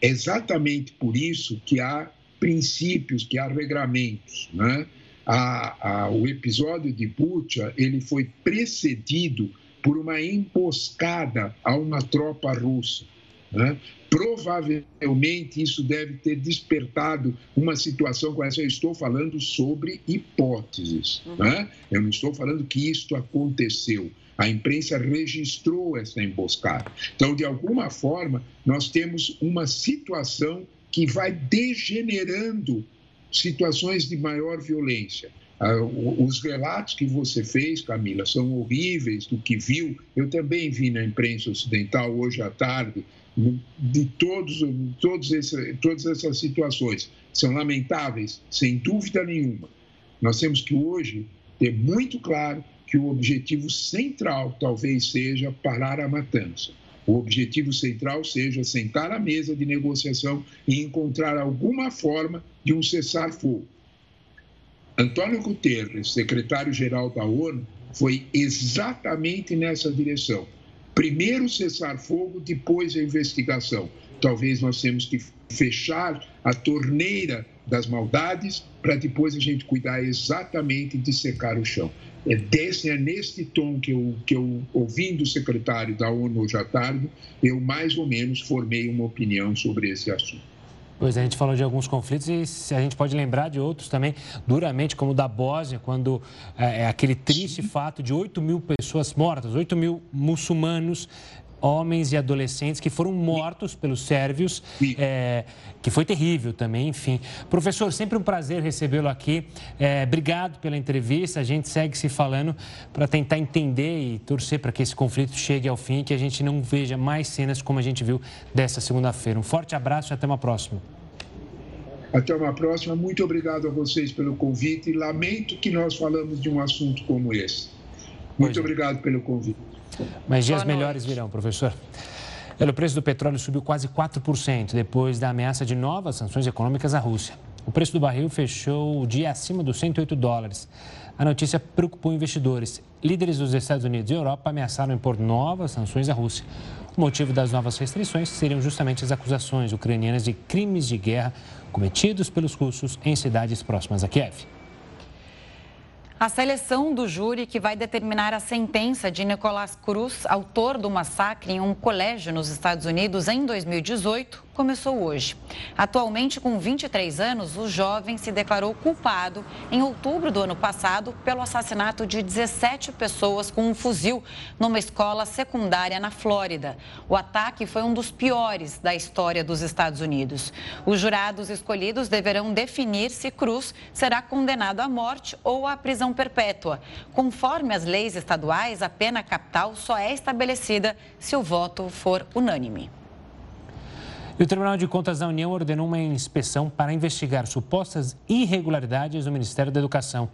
É exatamente por isso que há princípios, que há regramentos. Né? A, a, o episódio de Bucha ele foi precedido por uma emboscada a uma tropa russa. Né? Provavelmente isso deve ter despertado uma situação com essa. Eu estou falando sobre hipóteses. Uhum. Né? Eu não estou falando que isto aconteceu. A imprensa registrou essa emboscada. Então, de alguma forma, nós temos uma situação que vai degenerando situações de maior violência. Ah, os relatos que você fez, Camila, são horríveis do que viu. Eu também vi na imprensa ocidental hoje à tarde de todos, todos esse, todas essas situações. São lamentáveis, sem dúvida nenhuma. Nós temos que hoje ter muito claro que o objetivo central talvez seja parar a matança. O objetivo central seja sentar à mesa de negociação e encontrar alguma forma de um cessar-fogo. Antônio Guterres, secretário-geral da ONU, foi exatamente nessa direção primeiro cessar fogo, depois a investigação. Talvez nós temos que fechar a torneira das maldades para depois a gente cuidar exatamente de secar o chão. É, desse, é neste tom que eu, que eu, ouvindo o secretário da ONU hoje à tarde, eu mais ou menos formei uma opinião sobre esse assunto. Pois a gente falou de alguns conflitos e a gente pode lembrar de outros também, duramente, como o da Bósnia, quando é, é aquele triste fato de 8 mil pessoas mortas, 8 mil muçulmanos homens e adolescentes que foram mortos pelos sérvios, é, que foi terrível também, enfim. Professor, sempre um prazer recebê-lo aqui. É, obrigado pela entrevista. A gente segue se falando para tentar entender e torcer para que esse conflito chegue ao fim e que a gente não veja mais cenas como a gente viu dessa segunda-feira. Um forte abraço e até uma próxima. Até uma próxima. Muito obrigado a vocês pelo convite. Lamento que nós falamos de um assunto como esse. Muito é. obrigado pelo convite. Mas dias melhores virão, professor. O preço do petróleo subiu quase 4% depois da ameaça de novas sanções econômicas à Rússia. O preço do barril fechou o dia acima dos 108 dólares. A notícia preocupou investidores. Líderes dos Estados Unidos e Europa ameaçaram impor novas sanções à Rússia. O motivo das novas restrições seriam justamente as acusações ucranianas de crimes de guerra cometidos pelos russos em cidades próximas a Kiev. A seleção do júri que vai determinar a sentença de Nicolás Cruz, autor do massacre em um colégio nos Estados Unidos em 2018, começou hoje. Atualmente, com 23 anos, o jovem se declarou culpado em outubro do ano passado pelo assassinato de 17 pessoas com um fuzil numa escola secundária na Flórida. O ataque foi um dos piores da história dos Estados Unidos. Os jurados escolhidos deverão definir se Cruz será condenado à morte ou à prisão perpétua. Conforme as leis estaduais, a pena capital só é estabelecida se o voto for unânime. E o Tribunal de Contas da União ordenou uma inspeção para investigar supostas irregularidades do Ministério da Educação.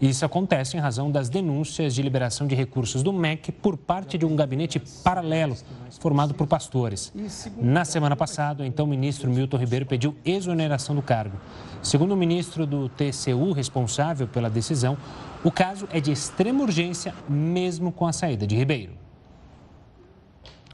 Isso acontece em razão das denúncias de liberação de recursos do MEC por parte de um gabinete paralelo formado por pastores. Na semana passada, então, o ministro Milton Ribeiro pediu exoneração do cargo. Segundo o ministro do TCU responsável pela decisão, o caso é de extrema urgência, mesmo com a saída de Ribeiro.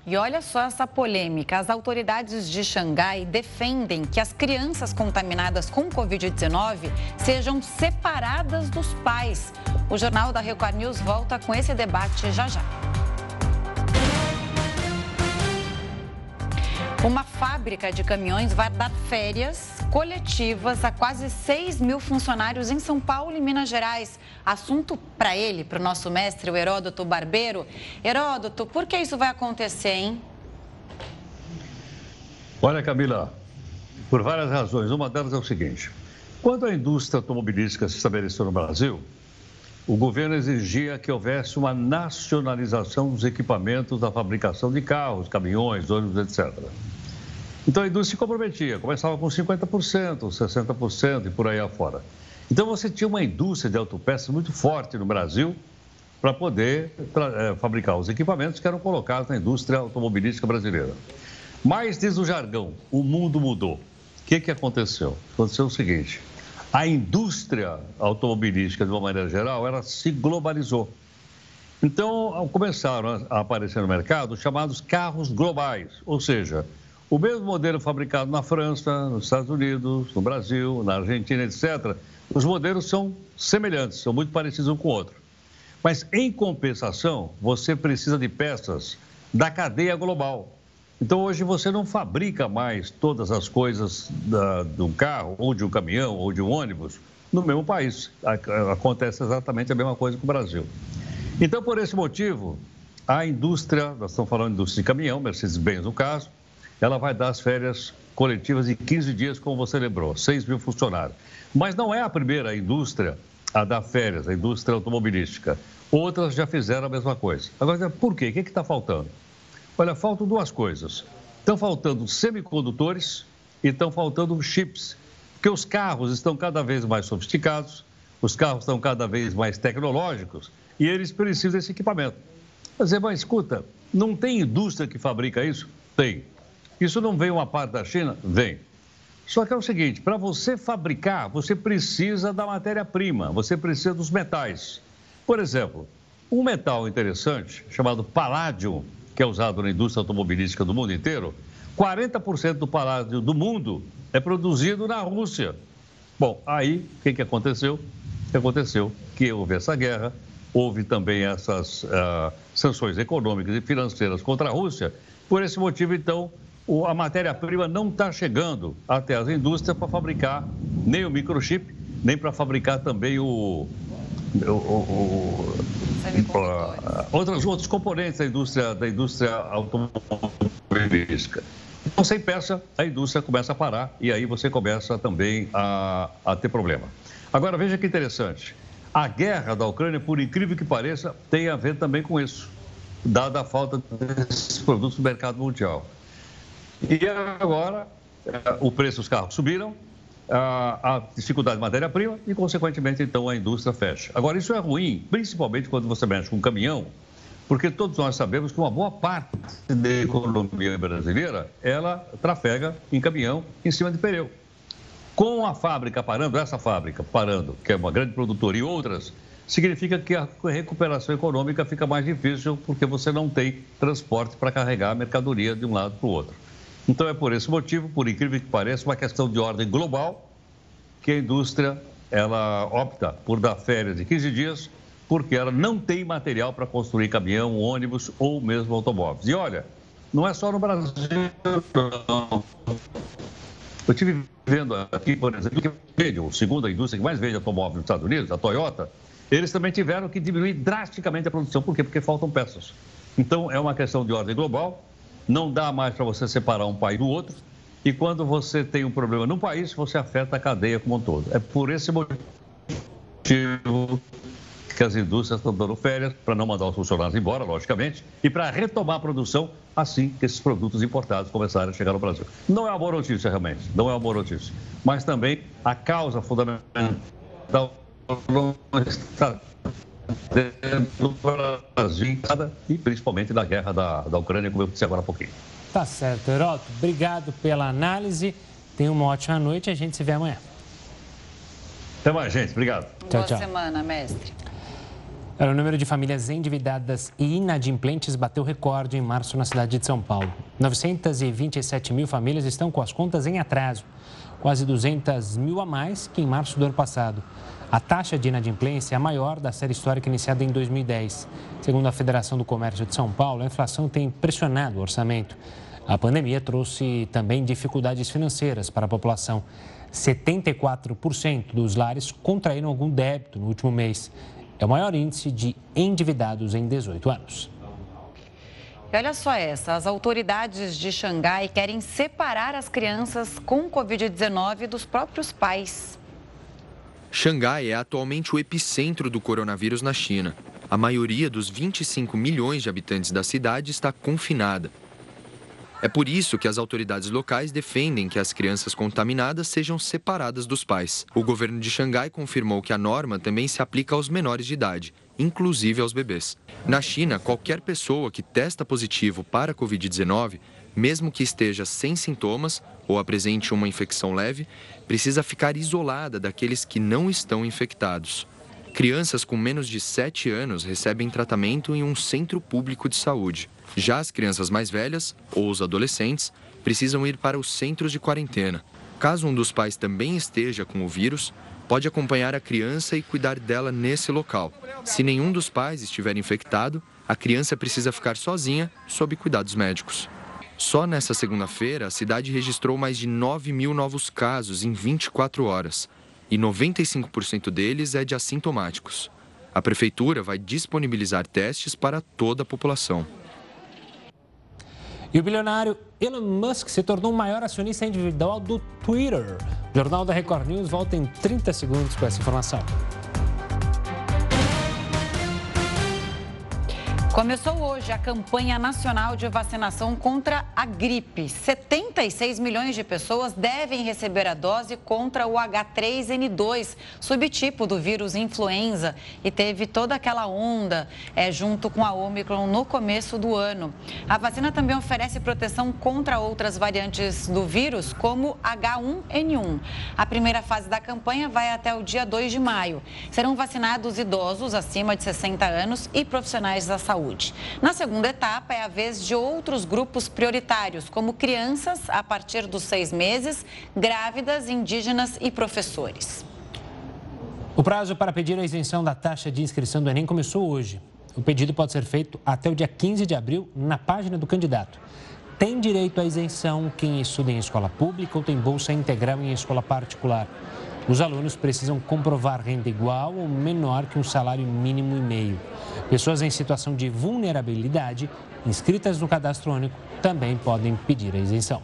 E olha só essa polêmica. As autoridades de Xangai defendem que as crianças contaminadas com Covid-19 sejam separadas dos pais. O Jornal da Record News volta com esse debate já já. Uma fábrica de caminhões vai dar férias coletivas a quase 6 mil funcionários em São Paulo e Minas Gerais. Assunto para ele, para o nosso mestre, o Heródoto Barbeiro. Heródoto, por que isso vai acontecer, hein? Olha, Camila, por várias razões. Uma delas é o seguinte: quando a indústria automobilística se estabeleceu no Brasil, o governo exigia que houvesse uma nacionalização dos equipamentos da fabricação de carros, caminhões, ônibus, etc. Então a indústria se comprometia, começava com 50%, 60% e por aí afora. Então você tinha uma indústria de autopeças muito forte no Brasil para poder é, fabricar os equipamentos que eram colocados na indústria automobilística brasileira. Mas diz o jargão, o mundo mudou. O que, que aconteceu? Aconteceu o seguinte, a indústria automobilística, de uma maneira geral, ela se globalizou. Então, começaram a aparecer no mercado os chamados carros globais, ou seja, o mesmo modelo fabricado na França, nos Estados Unidos, no Brasil, na Argentina, etc., os modelos são semelhantes, são muito parecidos um com o outro. Mas, em compensação, você precisa de peças da cadeia global. Então, hoje, você não fabrica mais todas as coisas da, de um carro, ou de um caminhão, ou de um ônibus, no mesmo país. Acontece exatamente a mesma coisa com o Brasil. Então, por esse motivo, a indústria, nós estamos falando de indústria de caminhão, Mercedes-Benz no caso, ela vai dar as férias coletivas de 15 dias, como você lembrou, 6 mil funcionários. Mas não é a primeira indústria a dar férias, a indústria automobilística. Outras já fizeram a mesma coisa. Agora, por quê? O que é está faltando? Olha, faltam duas coisas. Estão faltando semicondutores e estão faltando chips. Porque os carros estão cada vez mais sofisticados, os carros estão cada vez mais tecnológicos e eles precisam desse equipamento. Mas, mas escuta, não tem indústria que fabrica isso? Tem. Isso não vem uma parte da China? Vem. Só que é o seguinte: para você fabricar, você precisa da matéria-prima, você precisa dos metais. Por exemplo, um metal interessante chamado paládio, que é usado na indústria automobilística do mundo inteiro, 40% do paládio do mundo é produzido na Rússia. Bom, aí o que, que aconteceu? O que aconteceu? Que houve essa guerra, houve também essas uh, sanções econômicas e financeiras contra a Rússia. Por esse motivo, então, a matéria-prima não está chegando até as indústrias para fabricar nem o microchip, nem para fabricar também o, o, o, o outros, outros componentes da indústria, da indústria automobilística. Então, sem peça, a indústria começa a parar e aí você começa também a, a ter problema. Agora, veja que interessante. A guerra da Ucrânia, por incrível que pareça, tem a ver também com isso, dada a falta desses produtos no mercado mundial. E agora, eh, o preço dos carros subiram, a dificuldade de matéria-prima e, consequentemente, então a indústria fecha. Agora, isso é ruim, principalmente quando você mexe com um caminhão, porque todos nós sabemos que uma boa parte da economia brasileira, ela trafega em caminhão em cima de pneu. Com a fábrica parando, essa fábrica parando, que é uma grande produtora, e outras, significa que a recuperação econômica fica mais difícil porque você não tem transporte para carregar a mercadoria de um lado para o outro. Então é por esse motivo, por incrível que pareça, uma questão de ordem global, que a indústria ela opta por dar férias de 15 dias, porque ela não tem material para construir caminhão, ônibus ou mesmo automóveis. E olha, Não é só no Brasil, não. Eu estive vendo aqui, por exemplo, que vende, o segundo a indústria que mais vende automóvel nos Estados Unidos, a Toyota, eles também tiveram que diminuir drasticamente a produção. Por quê? Porque faltam peças. Então, é uma questão de ordem global. Não dá mais para você separar um país do outro. E quando você tem um problema num país, você afeta a cadeia como um todo. É por esse motivo que as indústrias estão dando férias para não mandar os funcionários embora, logicamente, e para retomar a produção assim que esses produtos importados começarem a chegar no Brasil. Não é uma boa notícia, realmente, não é uma boa notícia. Mas também a causa fundamental não está do Brasil e principalmente da guerra da, da Ucrânia, como eu disse agora há pouquinho. Tá certo, Heroto. Obrigado pela análise. Tenha uma ótima noite e a gente se vê amanhã. Até mais, gente. Obrigado. Boa tchau, semana, mestre. O número de famílias endividadas e inadimplentes bateu recorde em março na cidade de São Paulo. 927 mil famílias estão com as contas em atraso, quase 200 mil a mais que em março do ano passado. A taxa de inadimplência é a maior da série histórica iniciada em 2010. Segundo a Federação do Comércio de São Paulo, a inflação tem pressionado o orçamento. A pandemia trouxe também dificuldades financeiras para a população. 74% dos lares contraíram algum débito no último mês. É o maior índice de endividados em 18 anos. E olha só essa: as autoridades de Xangai querem separar as crianças com Covid-19 dos próprios pais. Xangai é atualmente o epicentro do coronavírus na China. A maioria dos 25 milhões de habitantes da cidade está confinada. É por isso que as autoridades locais defendem que as crianças contaminadas sejam separadas dos pais. O governo de Xangai confirmou que a norma também se aplica aos menores de idade, inclusive aos bebês. Na China, qualquer pessoa que testa positivo para a Covid-19, mesmo que esteja sem sintomas ou apresente uma infecção leve, precisa ficar isolada daqueles que não estão infectados. Crianças com menos de 7 anos recebem tratamento em um centro público de saúde. Já as crianças mais velhas ou os adolescentes precisam ir para os centros de quarentena. Caso um dos pais também esteja com o vírus, pode acompanhar a criança e cuidar dela nesse local. Se nenhum dos pais estiver infectado, a criança precisa ficar sozinha sob cuidados médicos. Só nessa segunda-feira, a cidade registrou mais de 9 mil novos casos em 24 horas e 95% deles é de assintomáticos. A prefeitura vai disponibilizar testes para toda a população. E o bilionário Elon Musk se tornou o maior acionista individual do Twitter. O Jornal da Record News volta em 30 segundos com essa informação. Começou hoje a campanha nacional de vacinação contra a gripe. 76 milhões de pessoas devem receber a dose contra o H3N2, subtipo do vírus influenza, e teve toda aquela onda é, junto com a Omicron no começo do ano. A vacina também oferece proteção contra outras variantes do vírus, como H1N1. A primeira fase da campanha vai até o dia 2 de maio. Serão vacinados idosos acima de 60 anos e profissionais da saúde saúde. Na segunda etapa, é a vez de outros grupos prioritários, como crianças a partir dos seis meses, grávidas, indígenas e professores. O prazo para pedir a isenção da taxa de inscrição do Enem começou hoje. O pedido pode ser feito até o dia 15 de abril na página do candidato. Tem direito à isenção quem estuda em escola pública ou tem bolsa integral em escola particular. Os alunos precisam comprovar renda igual ou menor que um salário mínimo e meio. Pessoas em situação de vulnerabilidade, inscritas no cadastro único, também podem pedir a isenção.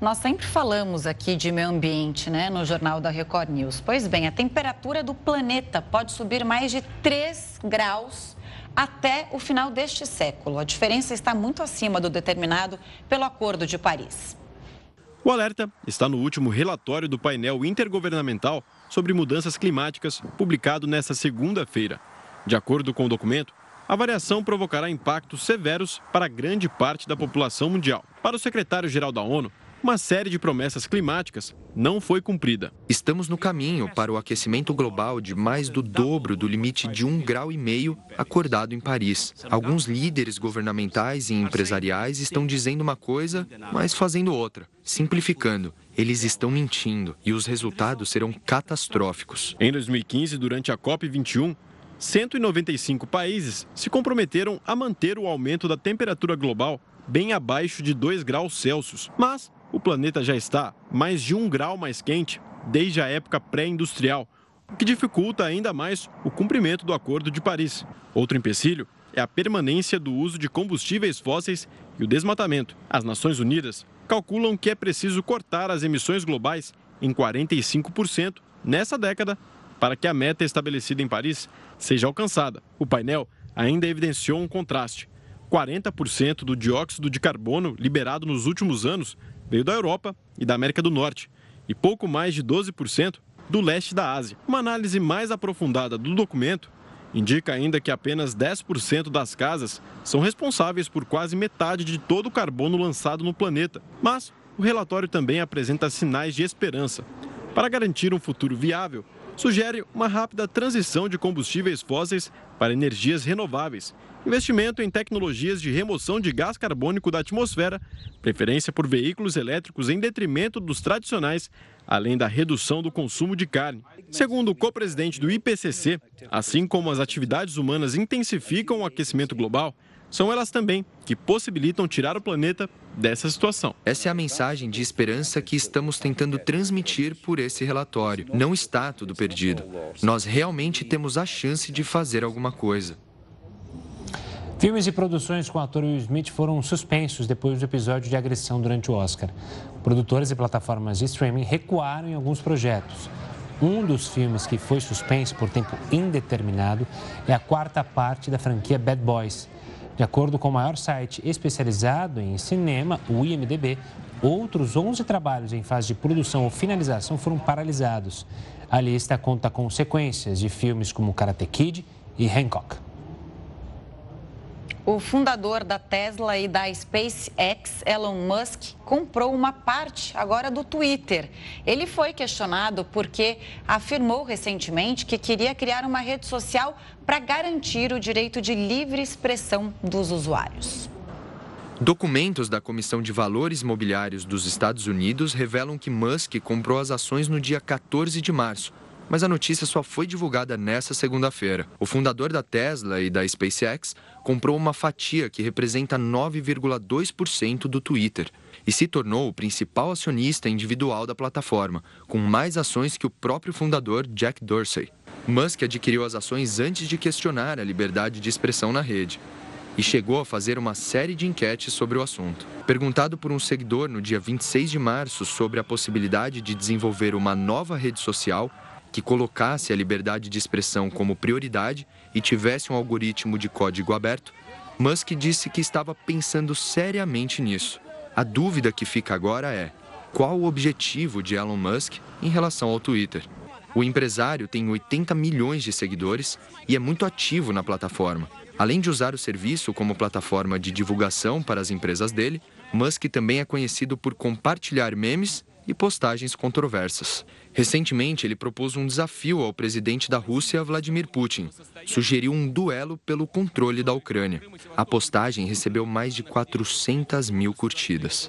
Nós sempre falamos aqui de meio ambiente, né, no Jornal da Record News. Pois bem, a temperatura do planeta pode subir mais de 3 graus até o final deste século. A diferença está muito acima do determinado pelo Acordo de Paris. O alerta está no último relatório do painel intergovernamental sobre mudanças climáticas, publicado nesta segunda-feira. De acordo com o documento, a variação provocará impactos severos para grande parte da população mundial. Para o secretário-geral da ONU, uma série de promessas climáticas não foi cumprida. Estamos no caminho para o aquecimento global de mais do dobro do limite de um grau e meio acordado em Paris. Alguns líderes governamentais e empresariais estão dizendo uma coisa, mas fazendo outra. Simplificando, eles estão mentindo e os resultados serão catastróficos. Em 2015, durante a COP21, 195 países se comprometeram a manter o aumento da temperatura global bem abaixo de 2 graus Celsius. Mas o planeta já está mais de um grau mais quente desde a época pré-industrial, o que dificulta ainda mais o cumprimento do Acordo de Paris. Outro empecilho é a permanência do uso de combustíveis fósseis e o desmatamento. As Nações Unidas calculam que é preciso cortar as emissões globais em 45% nessa década para que a meta estabelecida em Paris seja alcançada. O painel ainda evidenciou um contraste. 40% do dióxido de carbono liberado nos últimos anos veio da Europa e da América do Norte, e pouco mais de 12% do leste da Ásia. Uma análise mais aprofundada do documento indica ainda que apenas 10% das casas são responsáveis por quase metade de todo o carbono lançado no planeta. Mas o relatório também apresenta sinais de esperança. Para garantir um futuro viável, sugere uma rápida transição de combustíveis fósseis para energias renováveis, investimento em tecnologias de remoção de gás carbônico da atmosfera, preferência por veículos elétricos em detrimento dos tradicionais, além da redução do consumo de carne. Segundo o co-presidente do IPCC, assim como as atividades humanas intensificam o aquecimento global, são elas também que possibilitam tirar o planeta dessa situação. Essa é a mensagem de esperança que estamos tentando transmitir por esse relatório. Não está tudo perdido. Nós realmente temos a chance de fazer alguma coisa. Filmes e produções com o ator Will Smith foram suspensos depois do episódio de agressão durante o Oscar. Produtores e plataformas de streaming recuaram em alguns projetos. Um dos filmes que foi suspenso por tempo indeterminado é a quarta parte da franquia Bad Boys. De acordo com o maior site especializado em cinema, o IMDB, outros 11 trabalhos em fase de produção ou finalização foram paralisados. A lista conta com sequências de filmes como Karate Kid e Hancock. O fundador da Tesla e da SpaceX, Elon Musk, comprou uma parte agora do Twitter. Ele foi questionado porque afirmou recentemente que queria criar uma rede social para garantir o direito de livre expressão dos usuários. Documentos da Comissão de Valores Mobiliários dos Estados Unidos revelam que Musk comprou as ações no dia 14 de março mas a notícia só foi divulgada nesta segunda-feira. O fundador da Tesla e da SpaceX comprou uma fatia que representa 9,2% do Twitter e se tornou o principal acionista individual da plataforma, com mais ações que o próprio fundador Jack Dorsey. Musk adquiriu as ações antes de questionar a liberdade de expressão na rede e chegou a fazer uma série de enquetes sobre o assunto. Perguntado por um seguidor no dia 26 de março sobre a possibilidade de desenvolver uma nova rede social, que colocasse a liberdade de expressão como prioridade e tivesse um algoritmo de código aberto, Musk disse que estava pensando seriamente nisso. A dúvida que fica agora é: qual o objetivo de Elon Musk em relação ao Twitter? O empresário tem 80 milhões de seguidores e é muito ativo na plataforma. Além de usar o serviço como plataforma de divulgação para as empresas dele, Musk também é conhecido por compartilhar memes e postagens controversas. Recentemente, ele propôs um desafio ao presidente da Rússia, Vladimir Putin. Sugeriu um duelo pelo controle da Ucrânia. A postagem recebeu mais de 400 mil curtidas.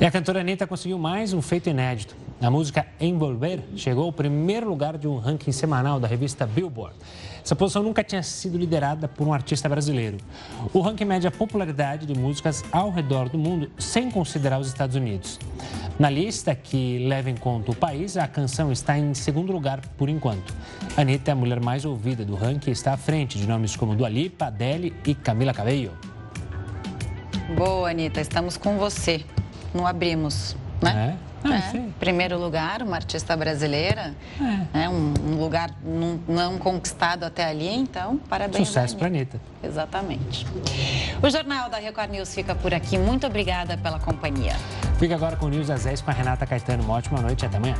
E a cantora Anitta conseguiu mais um feito inédito. A música Envolver chegou ao primeiro lugar de um ranking semanal da revista Billboard. Essa posição nunca tinha sido liderada por um artista brasileiro. O ranking mede a popularidade de músicas ao redor do mundo, sem considerar os Estados Unidos. Na lista, que leva em conta o país, a canção está em segundo lugar por enquanto. Anitta é a mulher mais ouvida do ranking e está à frente de nomes como Dua Lipa, Adele e Camila Cabello. Boa, Anitta, estamos com você. Não abrimos, né? É. Ah, é, primeiro lugar, uma artista brasileira, é. é um, um, lugar não, não, conquistado até ali, então parabéns. Sucesso para a Anitta. Exatamente. O Jornal da Record News fica por aqui. Muito obrigada pela companhia. Fica agora com o News às 10 com a Renata Caetano. Uma ótima noite e até amanhã.